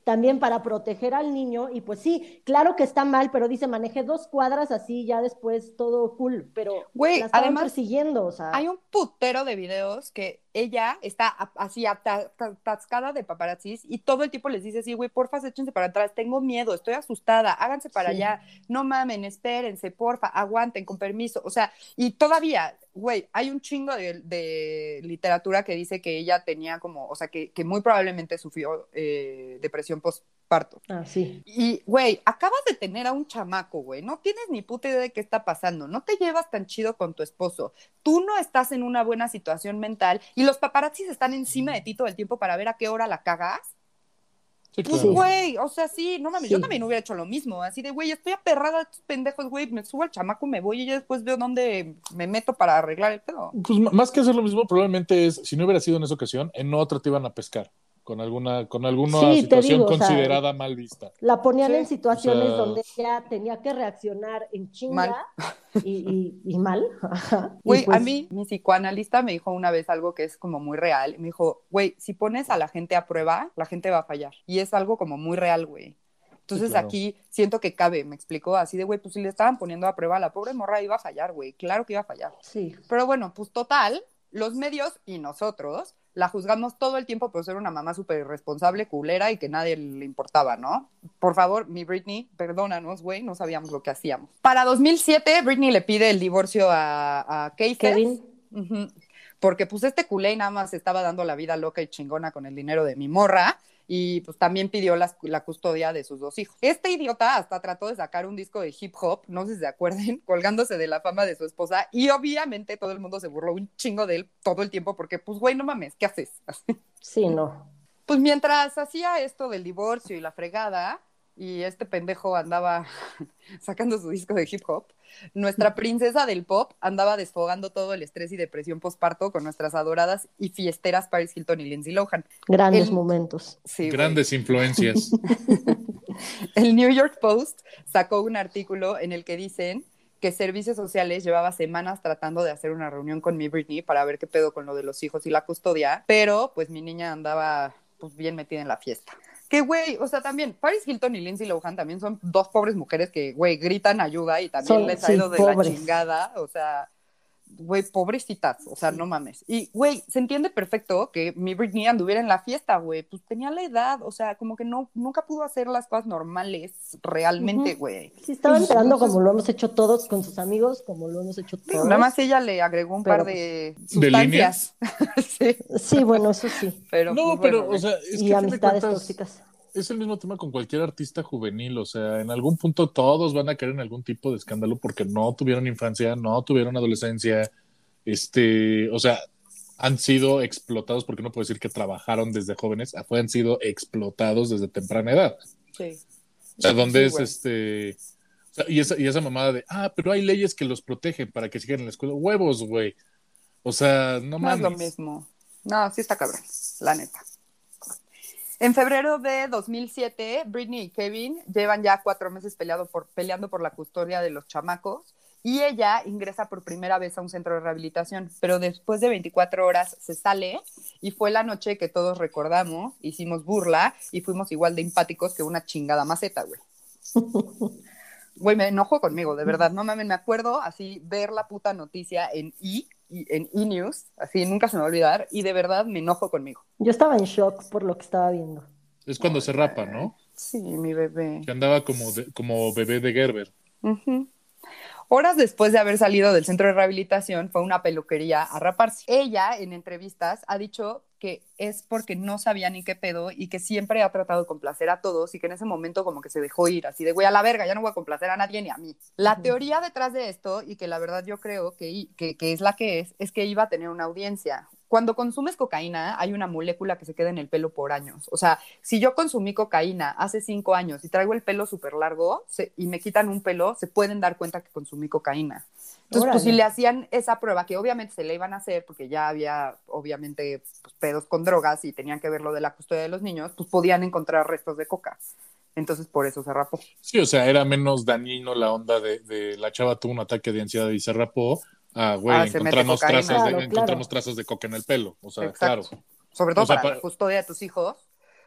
también para proteger al niño, y pues sí, claro que está mal, pero dice, manejé dos cuadras así, ya después todo cool, pero Güey, la estaban además, persiguiendo, o sea, Hay un putero de videos que ella está así ata- ta- atascada de paparazzis y todo el tiempo les dice así, güey, porfa, échense para atrás, tengo miedo, estoy asustada, háganse para Sí. allá, no mamen, espérense, porfa, aguanten, con permiso. O sea, y todavía, güey, hay un chingo de, de literatura que dice que ella tenía como, o sea, que, que muy probablemente sufrió eh, depresión postparto. ah, sí. Y, güey, acabas de tener a un chamaco, güey. No tienes ni puta idea de qué está pasando. No te llevas tan chido con tu esposo. Tú no estás en una buena situación mental y los paparazzis están encima de ti todo el tiempo para ver a qué hora la cagas. Sí, Pues, claro. güey, o sea, sí, no mames, yo Sí. también hubiera hecho lo mismo. Así de, güey, estoy aperrada de estos pendejos, güey. Me subo al chamaco, me voy y ya después veo dónde me meto para arreglar el pedo. Pues más que hacer lo mismo, probablemente es, si no hubiera sido en esa ocasión, en otra te iban a pescar con alguna, con alguna Sí, situación digo, o sea, considerada mal vista. La ponían Sí, en situaciones o sea- donde ella tenía que reaccionar en chinga Mal. Y, y- y mal. Güey, pues, a mí mi psicoanalista me dijo una vez algo que es como muy real. Me dijo, güey, si pones a la gente a prueba, la gente va a fallar. Y es algo como muy real, güey. Entonces claro. aquí siento que cabe, me explicó así de, güey, pues si le estaban poniendo a prueba, la pobre morra iba a fallar, güey. Claro que iba a fallar. Sí, Pero bueno, pues total, los medios y nosotros la juzgamos todo el tiempo por ser una mamá súper irresponsable, culera y que nadie le importaba, ¿no? Por favor, mi Britney, perdónanos, güey, no sabíamos lo que hacíamos. Para 2007, Britney le pide el divorcio a, a. Kevin. Ujú. Porque pues este culé nada más estaba dando la vida loca y chingona con el dinero de mi morra y pues también pidió la custodia de sus dos hijos. Este idiota hasta trató de sacar un disco de hip hop, no sé si se acuerden, colgándose de la fama de su esposa y obviamente todo el mundo se burló un chingo de él todo el tiempo porque pues güey, no mames, ¿qué haces? Sí, no. Pues mientras hacía esto del divorcio y la fregada, y este pendejo andaba sacando su disco de hip hop, nuestra princesa del pop andaba desfogando todo el estrés y depresión postparto con nuestras adoradas y fiesteras Paris Hilton y Lindsay Lohan. Grandes El- momentos. Sí. Grandes influencias. El New York Post sacó un artículo en el que dicen que Servicios Sociales llevaba semanas tratando de hacer una reunión con mi Britney para ver qué pedo con lo de los hijos y la custodia, pero pues mi niña andaba pues bien metida en la fiesta. Que güey, o sea, también Paris Hilton y Lindsay Lohan también son dos pobres mujeres que, güey, gritan ayuda y también Son- les ha sí, ido de pobres. la chingada, o sea, güey, pobrecitas, o sea, no mames. Y, güey, se entiende perfecto que mi Britney anduviera en la fiesta, güey, pues tenía la edad, o sea, como que no, nunca pudo hacer las cosas normales realmente, güey. Sí, estaba Pues, entrando entonces- como lo hemos hecho todos con sus amigos, como lo hemos hecho todos. Nada más ella le agregó un Pero, par pues, de ¿De sustancias. sí, Sí, bueno, eso sí. pero, No, pues, pero, bueno, o sea, es que y de amistades cuentas, tóxicas. Es el mismo tema con cualquier artista juvenil, o sea, en algún punto todos van a caer en algún tipo de escándalo porque no tuvieron infancia, no tuvieron adolescencia, este, o sea, han sido explotados, porque no puedo decir que trabajaron desde jóvenes, ah, han sido explotados desde temprana edad. sí. O sea, donde Sí, es este, o sea, y esa, y esa mamada de, ah, pero hay leyes que los protegen para que sigan en la escuela, huevos, güey. O sea, no No es lo mismo. No, sí está cabrón, la neta. En febrero de 2007, Britney y Kevin llevan ya cuatro meses peleado por, peleando por la custodia de los chamacos y ella ingresa por primera vez a un centro de rehabilitación, pero después de 24 horas se sale y fue la noche que todos recordamos, hicimos burla y fuimos igual de empáticos que una chingada maceta, güey. Güey, me enojo conmigo, de verdad, no mames, me acuerdo así ver la puta noticia en E, y- en E! News, así nunca se me va a olvidar, y de verdad me enojo conmigo. Yo estaba en shock por lo que estaba viendo. Es cuando se rapa, ¿no? Sí, mi bebé. Que andaba como, de- como bebé de Gerber. Horas después de haber salido del centro de rehabilitación, fue a una peluquería a raparse. Ella, en entrevistas, ha dicho que es porque no sabía ni qué pedo y que siempre ha tratado de complacer a todos y que en ese momento como que se dejó ir, así de, güey, a la verga, ya no voy a complacer a nadie ni a mí. La teoría detrás de esto, y que la verdad yo creo que, que, que es la que es, es que iba a tener una audiencia. cuando consumes cocaína, hay una molécula que se queda en el pelo por años. O sea, si yo consumí cocaína hace cinco años y traigo el pelo súper largo se- y me quitan un pelo, se pueden dar cuenta que consumí cocaína. Entonces, pues si le hacían esa prueba, que obviamente se le iban a hacer porque ya había, obviamente, pues, pedos con drogas y tenían que ver lo de la custodia de los niños, pues podían encontrar restos de coca. Entonces, por eso se rapó. Sí, o sea, era menos dañino la onda de, de la chava tuvo un ataque de ansiedad y se rapó. Ah, güey, Ah, encontramos, trazas de, Claro, claro. encontramos trazas de coca en el pelo. O sea, Exacto. claro. Sobre todo O sea, para, para- la custodia de tus hijos.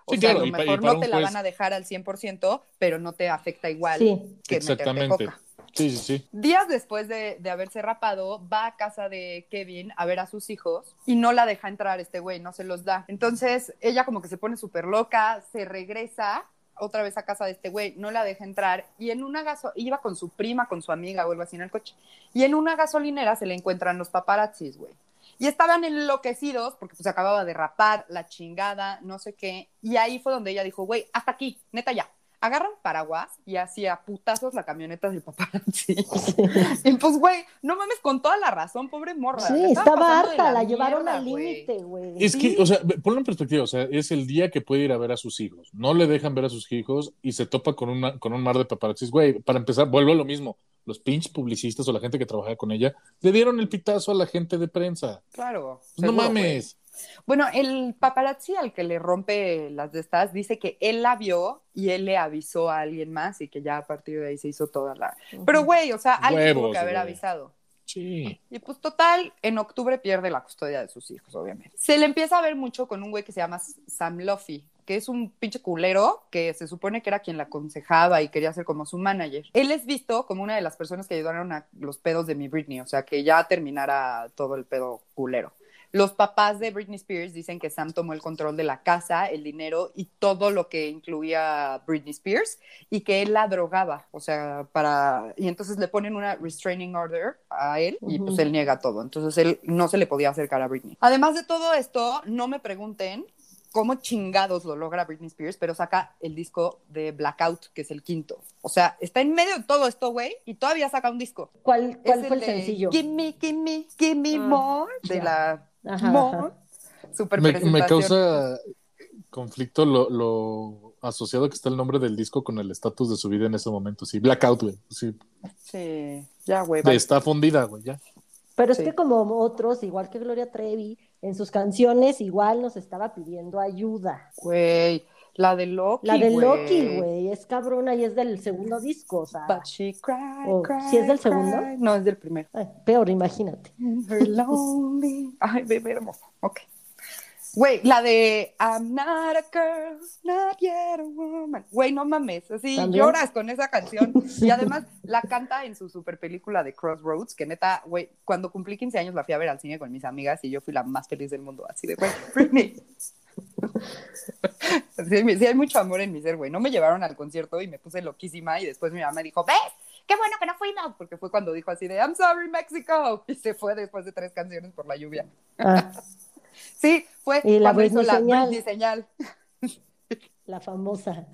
O Sí, sea, claro, a lo y pa- y mejor para no te la juez- van a dejar al 100%, pero no te afecta igual Sí. que meterte Exactamente. coca. Sí, sí, sí. Días después de, de haberse rapado, va a casa de Kevin a ver a sus hijos y no la deja entrar este güey, no se los da. Entonces ella como que se pone súper loca, se regresa otra vez a casa de este güey, no la deja entrar y en una gaso iba con su prima, con su amiga o algo así en el coche. Y en una gasolinera se le encuentran los paparazzis, güey. Y estaban enloquecidos porque pues acababa de rapar, la chingada, no sé qué. Y ahí fue donde ella dijo, güey, hasta aquí, neta ya. Agarran paraguas y hacía putazos la camioneta del paparazzi. y pues, güey, no mames, con toda la razón, pobre morra. Sí, estaba harta, la llevaron mierda, al límite, güey. Es que, o sea, ponlo en perspectiva, o sea, es el día que puede ir a ver a sus hijos. No le dejan ver a sus hijos y se topa con, una, con un mar de paparazzis. Güey, para empezar, vuelvo a lo mismo. Los pinches publicistas o la gente que trabajaba con ella le dieron el pitazo a la gente de prensa. Claro. no seguro, mames. Bueno, el paparazzi al que le rompe las de estas dice que él la vio y él le avisó a alguien más y que ya a partir de ahí se hizo toda la. Pero, güey, o sea, alguien tuvo Huevos, que haber güey. avisado. Sí. Y pues total, en octubre pierde la custodia de sus hijos, obviamente. Se le empieza a ver mucho con un güey que se llama Sam Luffy, que es un pinche culero que se supone que era quien la aconsejaba y quería ser como su manager. Él es visto como una de las personas que ayudaron a los pedos de mi Britney, o sea, que ya terminara todo el pedo culero. Los papás de Britney Spears dicen que Sam tomó el control de la casa, el dinero y todo lo que incluía Britney Spears y que él la drogaba, o sea, para y entonces le ponen una restraining order a él y pues él niega todo, entonces él no se le podía acercar a Britney. Además de todo esto, no me pregunten cómo chingados lo logra Britney Spears, pero saca el disco de Blackout, que es el quinto. O sea, está en medio de todo esto, güey, y todavía saca un disco. ¿Cuál, cuál fue el de sencillo? Gimme, gimme, gimme Ah, more, de la Ajá, ajá. Super Me, me causa conflicto lo, lo asociado que está el nombre del disco con el estatus de su vida en ese momento. Sí, Blackout, güey. Sí, Sí, ya, güey. está fundida, güey, ya. Pero es Sí. que como otros, igual que Gloria Trevi, en sus canciones igual nos estaba pidiendo ayuda. Güey, la de Loki, La de güey. Loki, güey, es cabrona y es del segundo disco, o sea, But she cried, Oh, cried, ¿sí es del segundo? cried. No, es del primero. ay, peor, imagínate. Her lonely. Ay, bebé hermosa. Ok. Güey, la de I'm not a girl, not yet a woman. Güey, no mames, así ¿También? lloras con esa canción. Sí. Y además la canta en su super película de Crossroads, que neta, güey, cuando cumplí 15 años la fui a ver al cine con mis amigas y yo fui la más feliz del mundo, así de, güey, Britney. Sí, sí hay mucho amor en mi ser, güey. No me llevaron al concierto y me puse loquísima y después mi mamá dijo, ¿ves? Qué bueno que no fuimos, porque fue cuando dijo así de, I'm sorry, Mexico. Y se fue después de tres canciones por la lluvia. Ah, Sí, fue Y la cuando hizo Britney la señal. Britney señal. la famosa.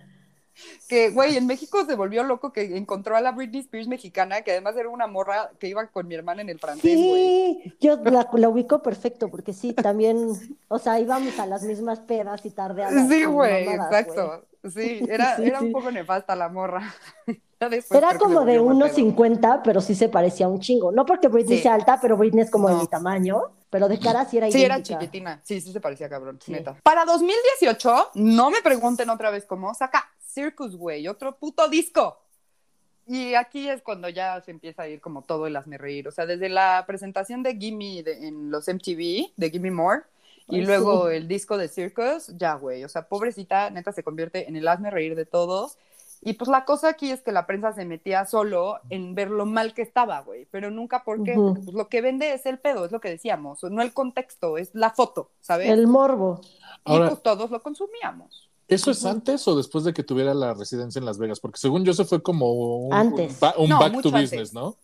Que, güey, en México se volvió loco que encontró a la Britney Spears mexicana, que además era una morra que iba con mi hermana en el francés, güey. Sí, yo la, la ubico perfecto, porque sí, también, o sea, íbamos a las mismas pedas y tardeadas. Sí, con güey, mamadas, exacto. Sí, era, Sí, era sí. un poco nefasta la morra. Era como de volvió buen pedo. 1.50, pero sí se parecía un chingo. No porque Britney Sí. sea alta, pero Britney es como de mi tamaño, pero de cara sí era Sí, era chiquitina. Sí, sí se parecía cabrón, Sí. neta. Para 2018, no me pregunten otra vez cómo, saca Circus, güey, otro puto disco. Y aquí es cuando ya se empieza a ir como todo el hazme reír. O sea, desde la presentación de Gimme de- en los MTV, de Gimme More, y Ay, luego sí. el disco de Circus, ya, güey. O sea, pobrecita, neta, se convierte en el hazme reír de todos. Y pues la cosa aquí es que la prensa se metía solo en ver lo mal que estaba, güey. Pero nunca. Porque pues lo que vende es el pedo, es lo que decíamos. No el contexto, es la foto, ¿sabes? El morbo. Y Ahora, pues todos lo consumíamos. ¿Eso es antes o después de que tuviera la residencia en Las Vegas? Porque según yo, se fue como un, Antes. un ba- un No, back to business, antes. ¿no?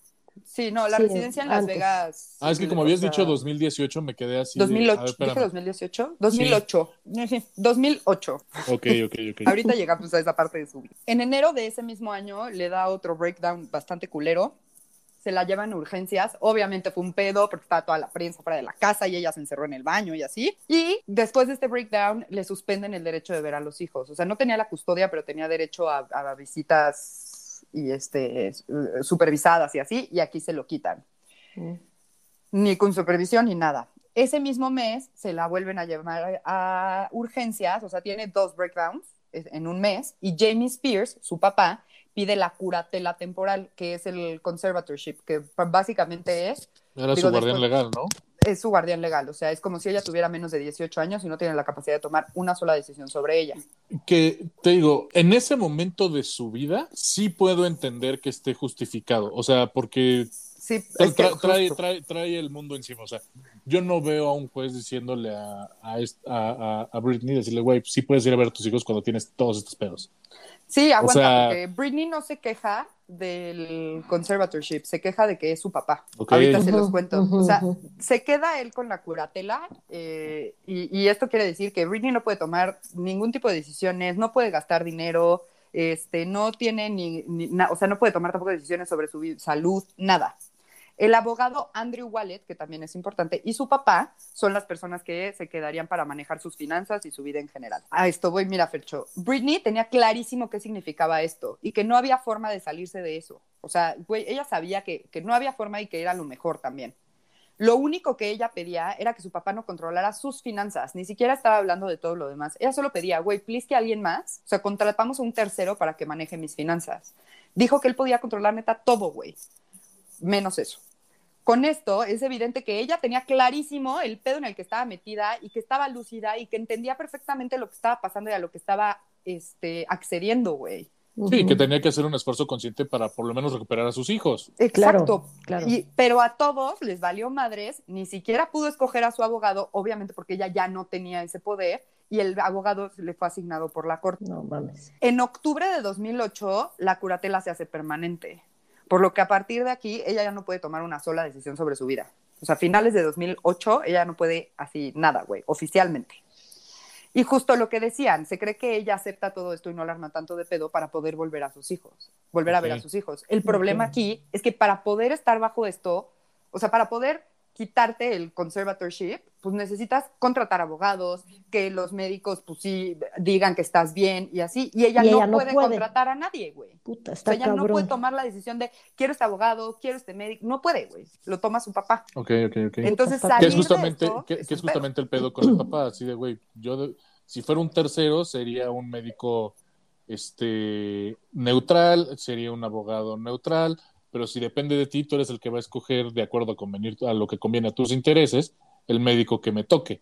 Sí, no, la Sí, residencia en Las antes. Vegas. Ah, es que como habías dicho 2018, me quedé así. de, a 2008. ver, espérame. ¿Dije 2018? 2008. 2008. Ok, ok, ok. Ahorita llegamos a esa parte de su vida. En enero de ese mismo año le da otro breakdown bastante culero. Se la llevan a urgencias. Obviamente fue un pedo porque estaba toda la prensa fuera de la casa y ella se encerró en el baño y así. Y después de este breakdown le suspenden el derecho de ver a los hijos. O sea, no tenía la custodia, pero tenía derecho a, a visitas y este, supervisadas y así, y aquí se lo quitan. Mm. Ni con supervisión ni nada. Ese mismo mes se la vuelven a llamar a urgencias, o sea, tiene dos breakdowns en un mes, y Jamie Spears, su papá, pide la curatela temporal, que es el conservatorship, que básicamente es... Era su guardián legal, ¿no? Es su guardián legal, o sea, es como si ella tuviera menos de 18 años y no tiene la capacidad de tomar una sola decisión sobre ella. Que te digo, en ese momento de su vida sí puedo entender que esté justificado, o sea, porque Sí, trae, trae, trae, el mundo encima. O sea, yo no veo a un juez diciéndole a, a, a, a Britney, decirle, güey, sí puedes ir a ver a tus hijos cuando tienes todos estos pedos. Sí, aguanta, porque Britney no se queja del conservatorship, se queja de que es su papá. Ahorita se los cuento. O sea, se queda él con la curatela eh, y, y, esto quiere decir que Britney no puede tomar ningún tipo de decisiones, no puede gastar dinero, este, no tiene ni, ni o sea, no puede tomar tampoco decisiones sobre su salud, nada. El abogado Andrew Wallet, que también es importante, y su papá son las personas que se quedarían para manejar sus finanzas y su vida en general. A esto voy, mira, Fercho. Britney tenía clarísimo qué significaba esto y que no había forma de salirse de eso. O sea, güey, ella sabía que, que no había forma y que era lo mejor también. Lo único que ella pedía era que su papá no controlara sus finanzas, ni siquiera estaba hablando de todo lo demás. Ella solo pedía, güey, please que alguien más, o sea, contratamos a un tercero para que maneje mis finanzas. Dijo que él podía controlar neta todo, güey, menos eso con esto es evidente que ella tenía clarísimo el pedo en el que estaba metida y que estaba lúcida y que entendía perfectamente lo que estaba pasando y a lo que estaba este, accediendo, güey. Sí, que tenía que hacer un esfuerzo consciente para por lo menos recuperar a sus hijos. Exacto. Claro, pero a todos les valió madres, ni siquiera pudo escoger a su abogado, obviamente porque ella ya no tenía ese poder y el abogado le fue asignado por la corte. No mames. En octubre de 2008, la curatela se hace permanente. Por lo que a partir de aquí ella ya no puede tomar una sola decisión sobre su vida. O sea, a finales de 2008 ella no puede así nada, güey, oficialmente. Y justo lo que decían, se cree que ella acepta todo esto y no la arma tanto de pedo para poder volver a sus hijos, volver a ver a sus hijos. El problema aquí es que para poder estar bajo esto, o sea, para poder quitarte el conservatorship, pues necesitas contratar abogados, que los médicos, pues sí, digan que estás bien y así. Y ella, no, puede contratar a nadie, güey. Puta, está o sea, ella no puede tomar la decisión de quiero este abogado, quiero este médico. No puede, güey. Lo toma su papá. Ok, ok, ok. Entonces, que es justamente, que, es justamente el pedo con el papá, así de, güey, yo, si fuera un tercero, sería un médico este neutral, sería un abogado neutral, pero si depende de ti, tú eres el que va a escoger de acuerdo a, convenir, a lo que conviene a tus intereses, el médico que me toque.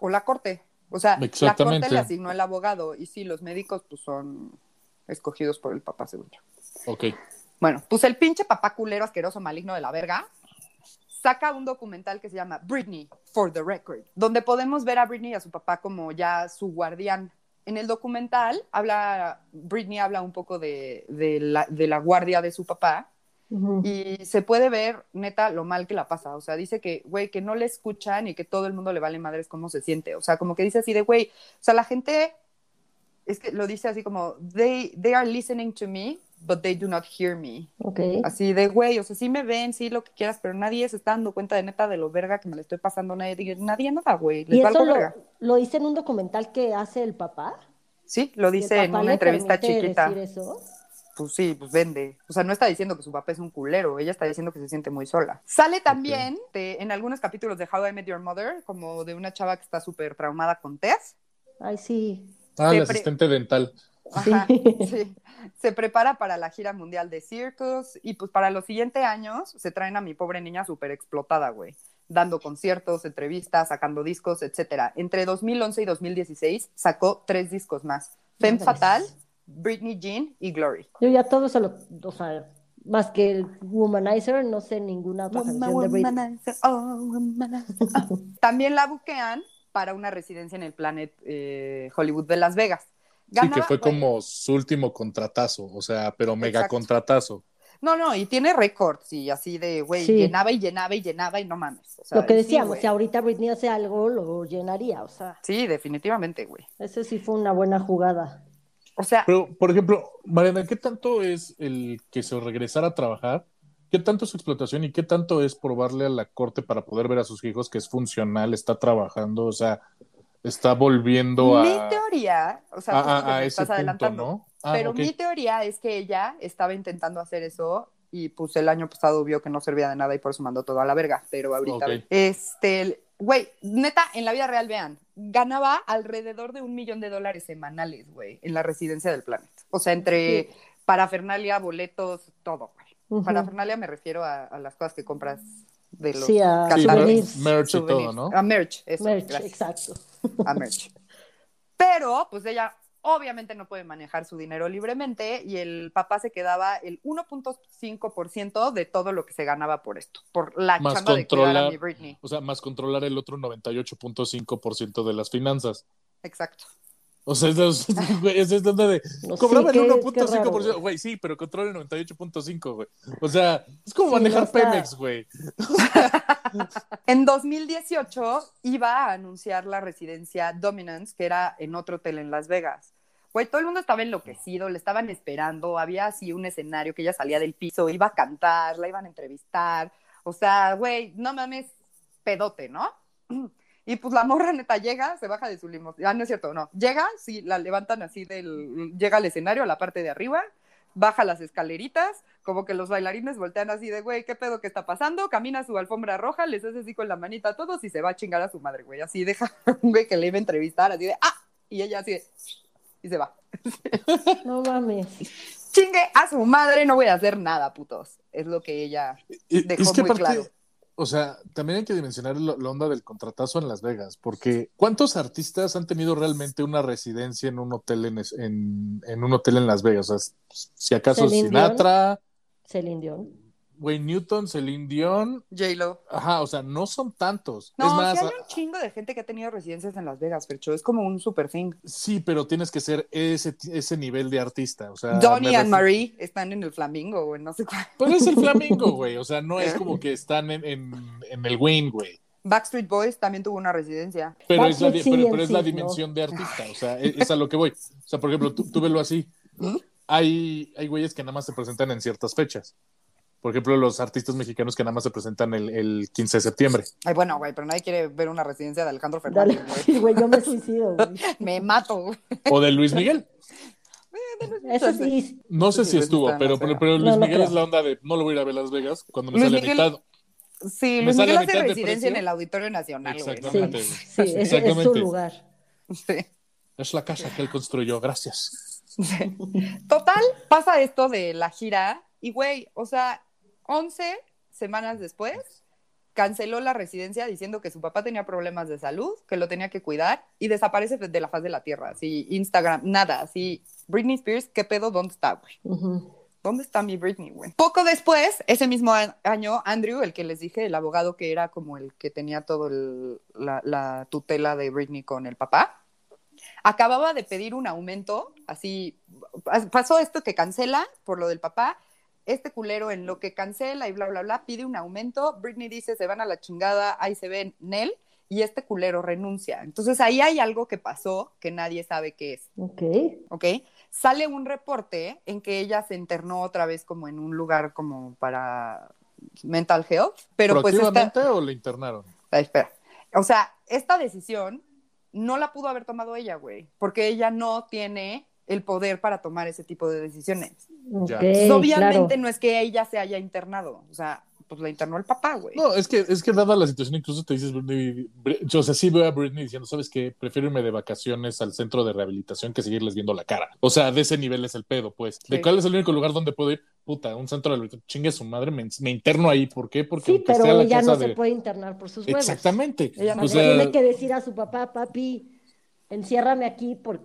O la corte. O sea, la corte le asignó el abogado y sí, los médicos pues son escogidos por el papá, según yo. Ok. Bueno, pues el pinche papá culero asqueroso maligno de la verga saca un documental que se llama Britney for the Record, donde podemos ver a Britney y a su papá como ya su guardián. En el documental habla, Britney habla un poco de, de, la, de la guardia de su papá y se puede ver, neta, lo mal que la pasa. O sea, dice que, güey, que no le escuchan y que todo el mundo le vale madres cómo se siente. O sea, como que dice así de, güey, o sea, la gente, es que lo dice así como, they, they are listening to me, but they do not hear me. Okay. Así de, güey, o sea, sí me ven, sí lo que quieras, pero nadie se está dando cuenta de neta de lo verga que me le estoy pasando. Nadie, nadie nada, güey. ¿Y eso lo, lo dice en un documental que hace el papá? Sí, lo dice en una entrevista chiquita. Decir eso? Pues sí, pues vende. O sea, no está diciendo que su papá es un culero, ella está diciendo que se siente muy sola. Sale también en algunos capítulos de How I Met Your Mother, como de una chava que está súper traumada con Tess. Ay, sí. Ah, la asistente dental. Ajá, sí. Se prepara para la gira mundial de Circus y pues para los siguientes años se traen a mi pobre niña súper explotada, güey dando conciertos, entrevistas, sacando discos, etcétera. Entre 2011 y 2016 sacó tres discos más. Femme Fatal, Britney Jean y Glory. Yo ya todo eso lo, o sea, más que el Womanizer, no sé ninguna otra canción de Britney. Oh, También la buquean para una residencia en el Planet eh, Hollywood de Las Vegas. sí, que fue como su último contratazo, o sea, pero mega contratazo. No, no, y tiene récords y así de, güey, llenaba y llenaba y llenaba y no mames. lo que decíamos, si ahorita Britney hace algo, lo llenaría, o sea. Sí, definitivamente, güey. Ese sí fue una buena jugada. O sea. Pero, por ejemplo, Mariana, ¿qué tanto es el que se regresara a trabajar? ¿qué tanto es explotación y qué tanto es probarle a la corte para poder ver a sus hijos que es funcional, está trabajando, o sea, está volviendo a... Mi teoría, o sea, a- a- ese estás punto, adelantando, ¿no? Ah, pero mi teoría es que ella estaba intentando hacer eso y pues el año pasado vio que no servía de nada y por eso mandó todo a la verga, pero ahorita, Ok. este, güey, neta, en la vida real, vean, ganaba alrededor de un millón de dólares semanales, güey, en la residencia del planeta. O sea, entre parafernalia, boletos, todo, güey. Parafernalia me refiero a, a las cosas que compras de los Sí, a souvenirs. merch y todo. ¿no? A merch, eso, Merch, gracias exacto. a merch. Pero, pues ella obviamente no puede manejar su dinero libremente y el papá se quedaba el 1.5% de todo lo que se ganaba por esto, por la Más chamba de cuidar a mi Britney. O sea, más controlar el otro 98.5% de las finanzas. Exacto. O sea, es, es, es, donde de, No, cobraba sí, el qué- 1.5%. qué raro. Güey, sí, pero controla el 98.5, güey. O sea, es como Sí, manejar no Pemex, güey. En 2018 iba a anunciar la residencia Dominance, que era en otro hotel en Las Vegas. Güey, todo el mundo estaba enloquecido, le estaban esperando, había así un escenario que ella salía del piso, iba a cantar, la iban a entrevistar. O sea, güey, no mames, pedote, ¿no? Y pues la morra neta llega, se baja de su limusina. Ah, no es cierto, no. Llega, sí, la levantan así del. Llega al escenario, a la parte de arriba, baja las escaleritas, como que los bailarines voltean así de, güey, ¿qué pedo que está pasando? Camina su alfombra roja, les hace así con la manita a todos y se va a chingar a su madre, güey. Así deja güey que le iba a entrevistar, así de, ¡ah! Y ella así de, y se va. No mames. Chingue a su madre, no voy a hacer nada, putos. Es lo que ella dejó es que muy aparte, claro. o sea, también hay que dimensionar la onda del contratazo en Las Vegas, porque ¿cuántos artistas han tenido realmente una residencia en un hotel en, en, en un hotel en Las Vegas? O sea, si acaso Celine Sinatra, Celine Dion. Wayne Newton, Celine Dion, J-Lo. ajá, o sea, no son tantos. No, es más, sí hay un chingo de gente que ha tenido residencias en Las Vegas, Fercho. Es como un super thing. Sí, pero tienes que ser ese, ese nivel de artista. O sea, Donnie refi- Marie están en el Flamingo, o en no sé cuál. Pues es el Flamingo, güey. O sea, no es como que están en, en, en el Wayne, güey. Backstreet Boys también tuvo una residencia. Pero es la, pero, pero es la dimensión de artista. O sea, es, es a lo que voy. O sea, por ejemplo, tú, tú velo así. Hay, hay güeyes que nada más se presentan en ciertas fechas. Por ejemplo, los artistas mexicanos que nada más se presentan el, el 15 de septiembre. Ay, bueno, güey, pero nadie quiere ver una residencia de Alejandro Fernández, güey. sí, güey, yo me suicido, güey. Me mato, güey. O de Luis Miguel. Eso sí, No sé Sí, si estuvo, pero, pero, Luis No, Miguel es la onda de no lo voy a ir a ver a Las Vegas cuando me Luis sale Miguel- a mitad. Sí, Me Luis Miguel a hace residencia en el Auditorio Nacional, güey. ¿no? sí, Exactamente. sí, ese es, es su lugar. Sí. Es la casa que él construyó, gracias. Sí. Total, pasa esto de la gira y, güey, o sea, 11 semanas después, canceló la residencia diciendo que su papá tenía problemas de salud, que lo tenía que cuidar y desaparece de la faz de la tierra, así, Instagram, nada, así, Britney Spears, ¿qué pedo? ¿Dónde está, güey? ¿Dónde está mi Britney, güey? Poco después, ese mismo año, Andrew, el que les dije, el abogado que era como el que tenía todo el- la, la tutela de Britney con el papá, acababa de pedir un aumento, así, pas- pasó esto que cancela por lo del papá, este culero en lo que cancela y bla, bla, bla, pide un aumento, Britney dice, se van a la chingada, ahí se ven Nel, y este culero renuncia. Entonces ahí hay algo que pasó que nadie sabe qué es. Ok. ¿ok? Sale un reporte en que ella se internó otra vez como en un lugar como para mental health, pero pues esta, ¿Proactivamente o le internaron? Ay, espera. O sea, esta decisión no la pudo haber tomado ella, güey, porque ella no tiene el poder para tomar ese tipo de decisiones. Obviamente claro. no es que ella se haya internado, o sea, pues la internó el papá, güey. No, es que, es que dada la situación, incluso te dices, Britney, Bri- o sea, sí veo a Britney diciendo, ¿sabes qué? Prefiero irme de vacaciones al centro de rehabilitación que seguirles viendo la cara. O sea, de ese nivel es el pedo, pues. ¿De cuál es el único lugar donde puedo ir? Puta, un centro de rehabilitación. Chingue su madre, me, me interno ahí. ¿Por qué? Porque Sí, pero la ella no de... se puede internar por sus huevos. Exactamente. Ella no o sea, tiene que decir a su papá, papi, enciérrame aquí por...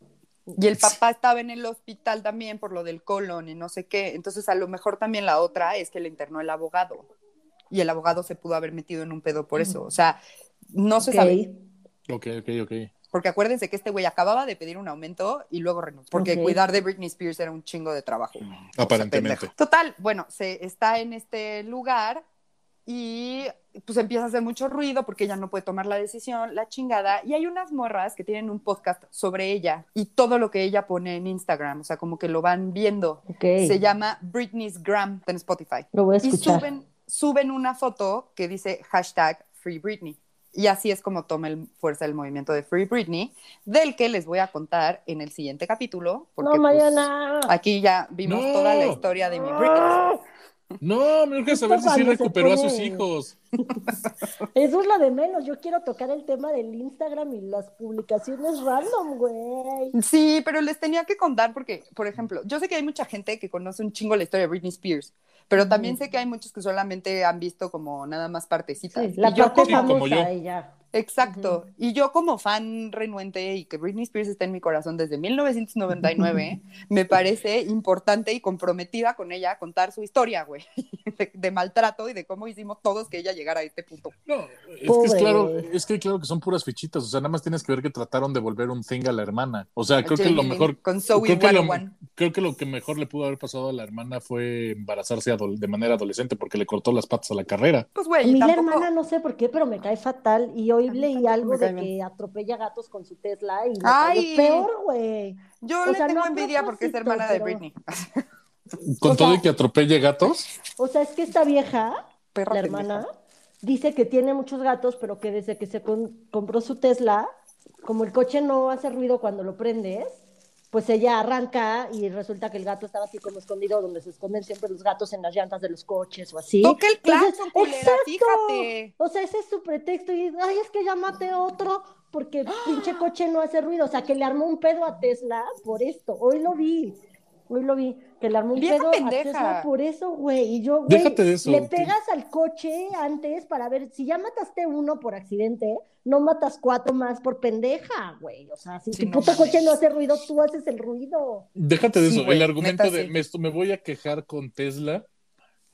Y el papá estaba en el hospital también por lo del colon y no sé qué. Entonces, a lo mejor también la otra es que le internó el abogado. Y el abogado se pudo haber metido en un pedo por eso. O sea, no se sabe. Ok, ok, ok. Porque acuérdense que este güey acababa de pedir un aumento y luego renunció. Porque Ok. cuidar de Britney Spears era un chingo de trabajo. Aparentemente. Pendejo. Total, bueno, se está en este lugar y pues empieza a hacer mucho ruido porque ella no puede tomar la decisión, la chingada. Y hay unas morras que tienen un podcast sobre ella y todo lo que ella pone en Instagram, o sea, como que lo van viendo. Se llama Britney's Gram en Spotify. Lo voy a Y escuchar. suben, suben una foto que dice hashtag Free Britney. Y así es como toma el- fuerza el movimiento de Free Britney, del que les voy a contar en el siguiente capítulo. porque, No, pues, Mariana. aquí ya vimos No. toda la historia de mi Britney. No, me urge saber si sí recuperó a sus hijos. Eso es lo de menos. Yo quiero tocar el tema del Instagram y las publicaciones random, güey. Sí, pero les tenía que contar porque, por ejemplo, yo sé que hay mucha gente que conoce un chingo la historia de Britney Spears, pero también sé que hay muchos que solamente han visto como nada más partecitas. Sí, la Y yo parte como- como yo. famosa Exacto. Y yo como fan renuente y que Britney Spears está en mi corazón desde 1999, me parece importante y comprometida con ella a contar su historia, güey, de, de maltrato y de cómo hicimos todos que ella llegara a este punto. No, es que es claro, es que claro que son puras fichitas, o sea, nada más tienes que ver que trataron de volver un thing a la hermana. O sea, creo que lo mejor Con Zoe creo que, lo, 101. creo que lo que mejor le pudo haber pasado a la hermana fue embarazarse de manera adolescente porque le cortó las patas a la carrera. Pues, A güey, mí y la hermana no sé por qué, pero me cae fatal. Y hoy Tampoco algo de bien. que atropella gatos con su Tesla y Ay. peor, güey. Yo o le sea, tengo no envidia porque es hermana de Britney. Con O todo sea- y que atropelle gatos. O sea, es que esta vieja, Perra la pendeja. hermana, dice que tiene muchos gatos, pero que desde que se con- compró su Tesla, como el coche no hace ruido cuando lo prendes, pues ella arranca y resulta que el gato estaba así como escondido, donde se esconden siempre los gatos en las llantas de los coches o así. Toca el claxon, fíjate. O sea, ese es su pretexto y, ay, es que ya maté otro porque el pinche coche no hace ruido. O sea, que le armó un pedo a Tesla por esto. Hoy lo vi. Hoy lo vi, que le armó un Vieja pedo pendeja. a Tesla por eso, güey. Y yo, güey, Déjate de eso. le pegas al coche antes para ver, si ya mataste uno por accidente, no matas cuatro más por pendeja, güey. O sea, si Sí, tu no puto mames. coche no hace ruido, tú haces el ruido. Déjate de Sí, eso. el argumento neta, de sí. me, esto- me voy a quejar con Tesla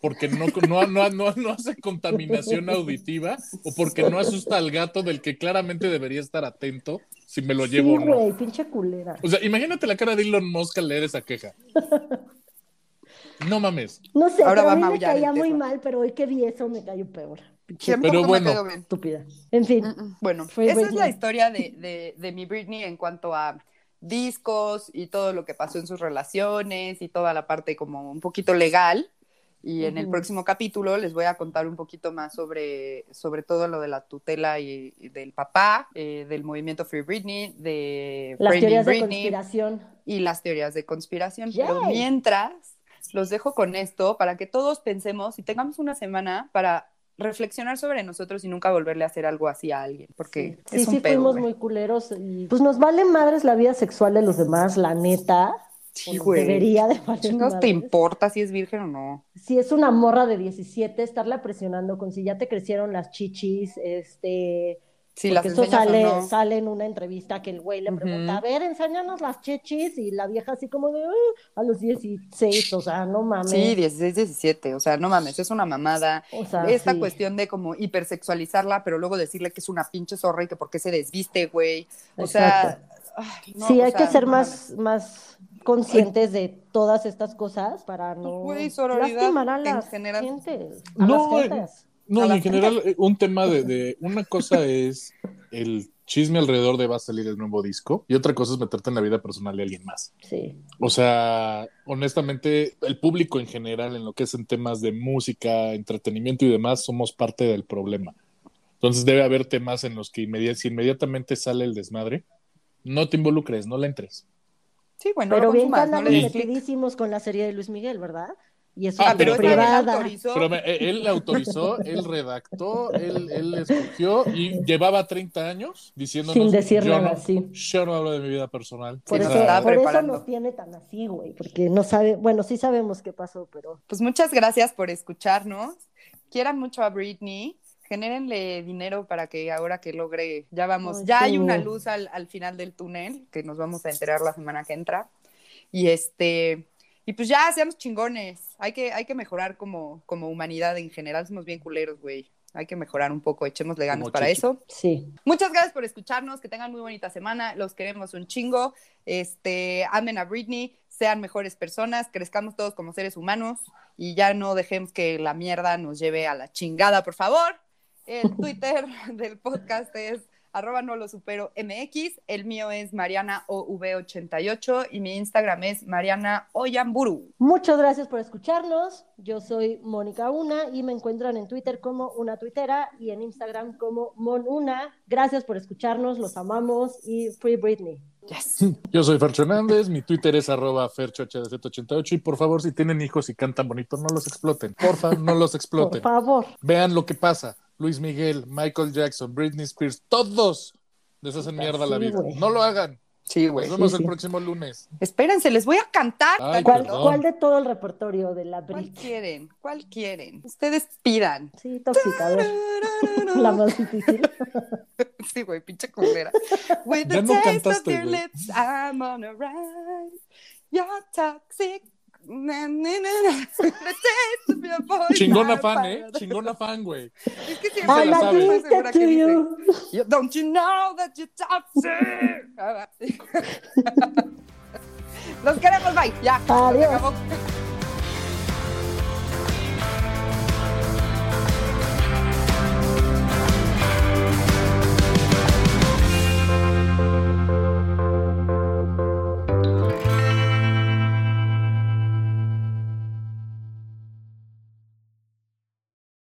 porque no, no, no, no, no hace contaminación auditiva o porque no asusta al gato del que claramente debería estar atento si me lo llevo sí, o no. güey, pinche culera. O sea, imagínate la cara de Elon Musk al leer esa queja. No mames. No sé, Ahora pero va a mí me caía muy mal, pero hoy que vi eso me cayó peor. Pinche Pero me bueno. estúpida. En fin. Mm, mm. Bueno, esa es la historia de, de, de mi Britney en cuanto a discos y todo lo que pasó en sus relaciones y toda la parte como un poquito legal. Y en el próximo capítulo les voy a contar un poquito más sobre, sobre todo lo de la tutela y, y del papá, eh, del movimiento Free Britney, de Las teorías de conspiración. y las teorías de conspiración. Yay. Pero mientras, los dejo con esto para que todos pensemos y tengamos una semana para reflexionar sobre nosotros y nunca volverle a hacer algo así a alguien, porque Sí, es sí, un pedo. fuimos muy culeros. Y pues nos vale madres la vida sexual de los demás, la neta. Sí, güey. Debería de valer Chingados te importa si es virgen o no. Si es una morra de 17, estarla presionando con si ya te crecieron las chichis, este... Si las porque eso enseñas sale, no. sale en una entrevista que el güey le pregunta, a ver, enséñanos las chichis, y la vieja así como de, "Ah", a los 16, o sea, no mames. Sí, 16, 17, o sea, no mames, es una mamada. o sea, Esta sí. cuestión de como hipersexualizarla, pero luego decirle que es una pinche zorra y que por qué se desviste, güey. O sea, ay, no, sí, o hay sea, que ser no más, más conscientes de todas estas cosas para no Güey, lastimar a en las general. gentes, a No, las gentes. No, A en general, eh, un tema de, de- Una cosa es el chisme alrededor de va a salir el nuevo disco y otra cosa es meterte en la vida personal de alguien más. Sí. O sea, honestamente, el público en general, en lo que es en temas de música, entretenimiento y demás, somos parte del problema. Entonces debe haber temas en los que si inmediatamente sale el desmadre, no te involucres, no le entres. Sí, bueno, Pero lo bien que consumas, no des clic. metidísimos con la serie de Luis Miguel, ¿verdad? Y eso Ah, es Ah, pero esa él privada. autorizó. Pero me- eh, él autorizó, él redactó, él, él escogió y llevaba 30 años diciéndonos Sin decir yo nada, no, sí. yo no hablo de mi vida personal. Por, eso, por eso nos tiene tan así, güey, porque no sabe, bueno, sí sabemos qué pasó, pero Pues muchas gracias por escucharnos. Quieran mucho a Britney. Genérenle dinero para que ahora que logre, ya vamos, Ay, ya hay una luz al, al final del túnel, que nos vamos a enterar la semana que entra. Y este, y pues ya seamos chingones. Hay que, hay que mejorar como, como humanidad en general. Somos bien culeros, güey. Hay que mejorar un poco, echémosle ganas Como para Chichi. eso. sí. Muchas gracias por escucharnos, que tengan muy bonita semana, los queremos un chingo, este, amen a Britney, sean mejores personas, crezcamos todos como seres humanos y ya no dejemos que la mierda nos lleve a la chingada, por favor. El Twitter del podcast es arroba no lo supero MX, el mío es Mariana OV88 y mi Instagram es Mariana Oyamburu. Muchas gracias por escucharnos. Yo soy Mónica Una y me encuentran en Twitter como una tuitera y en Instagram como Monuna. Gracias por escucharnos, los amamos y Free Britney. Yes. Yo soy Fercho Hernández, mi Twitter es arroba ferchohdz88 y por favor, si tienen hijos y cantan bonito, no los exploten. Porfa, no los Por exploten. favor. Vean lo que pasa. Luis Miguel, Michael Jackson, Britney Spears, todos les hacen mierda la vida. No lo hagan. Sí, Nos güey. vemos Sí, el sí. próximo lunes. Espérense, les voy a cantar. Ay, ¿Cuál, cuál de todo el repertorio de la ¿Cuál Brit? quieren? ¿Cuál quieren? Ustedes pidan. Sí, tóxica. La más difícil. Sí, güey, pinche culera. With the Ya no taste cantaste, of your lips, I'm on a ride. You're toxic. Na, na, Chingona fan, ¿eh? Chingona fan, güey. Es que siempre se I'm la estoy sabe. segura addicted que to dice, you. "You- Don't you know that you're toxic? Los queremos, bye. Ya. Adiós.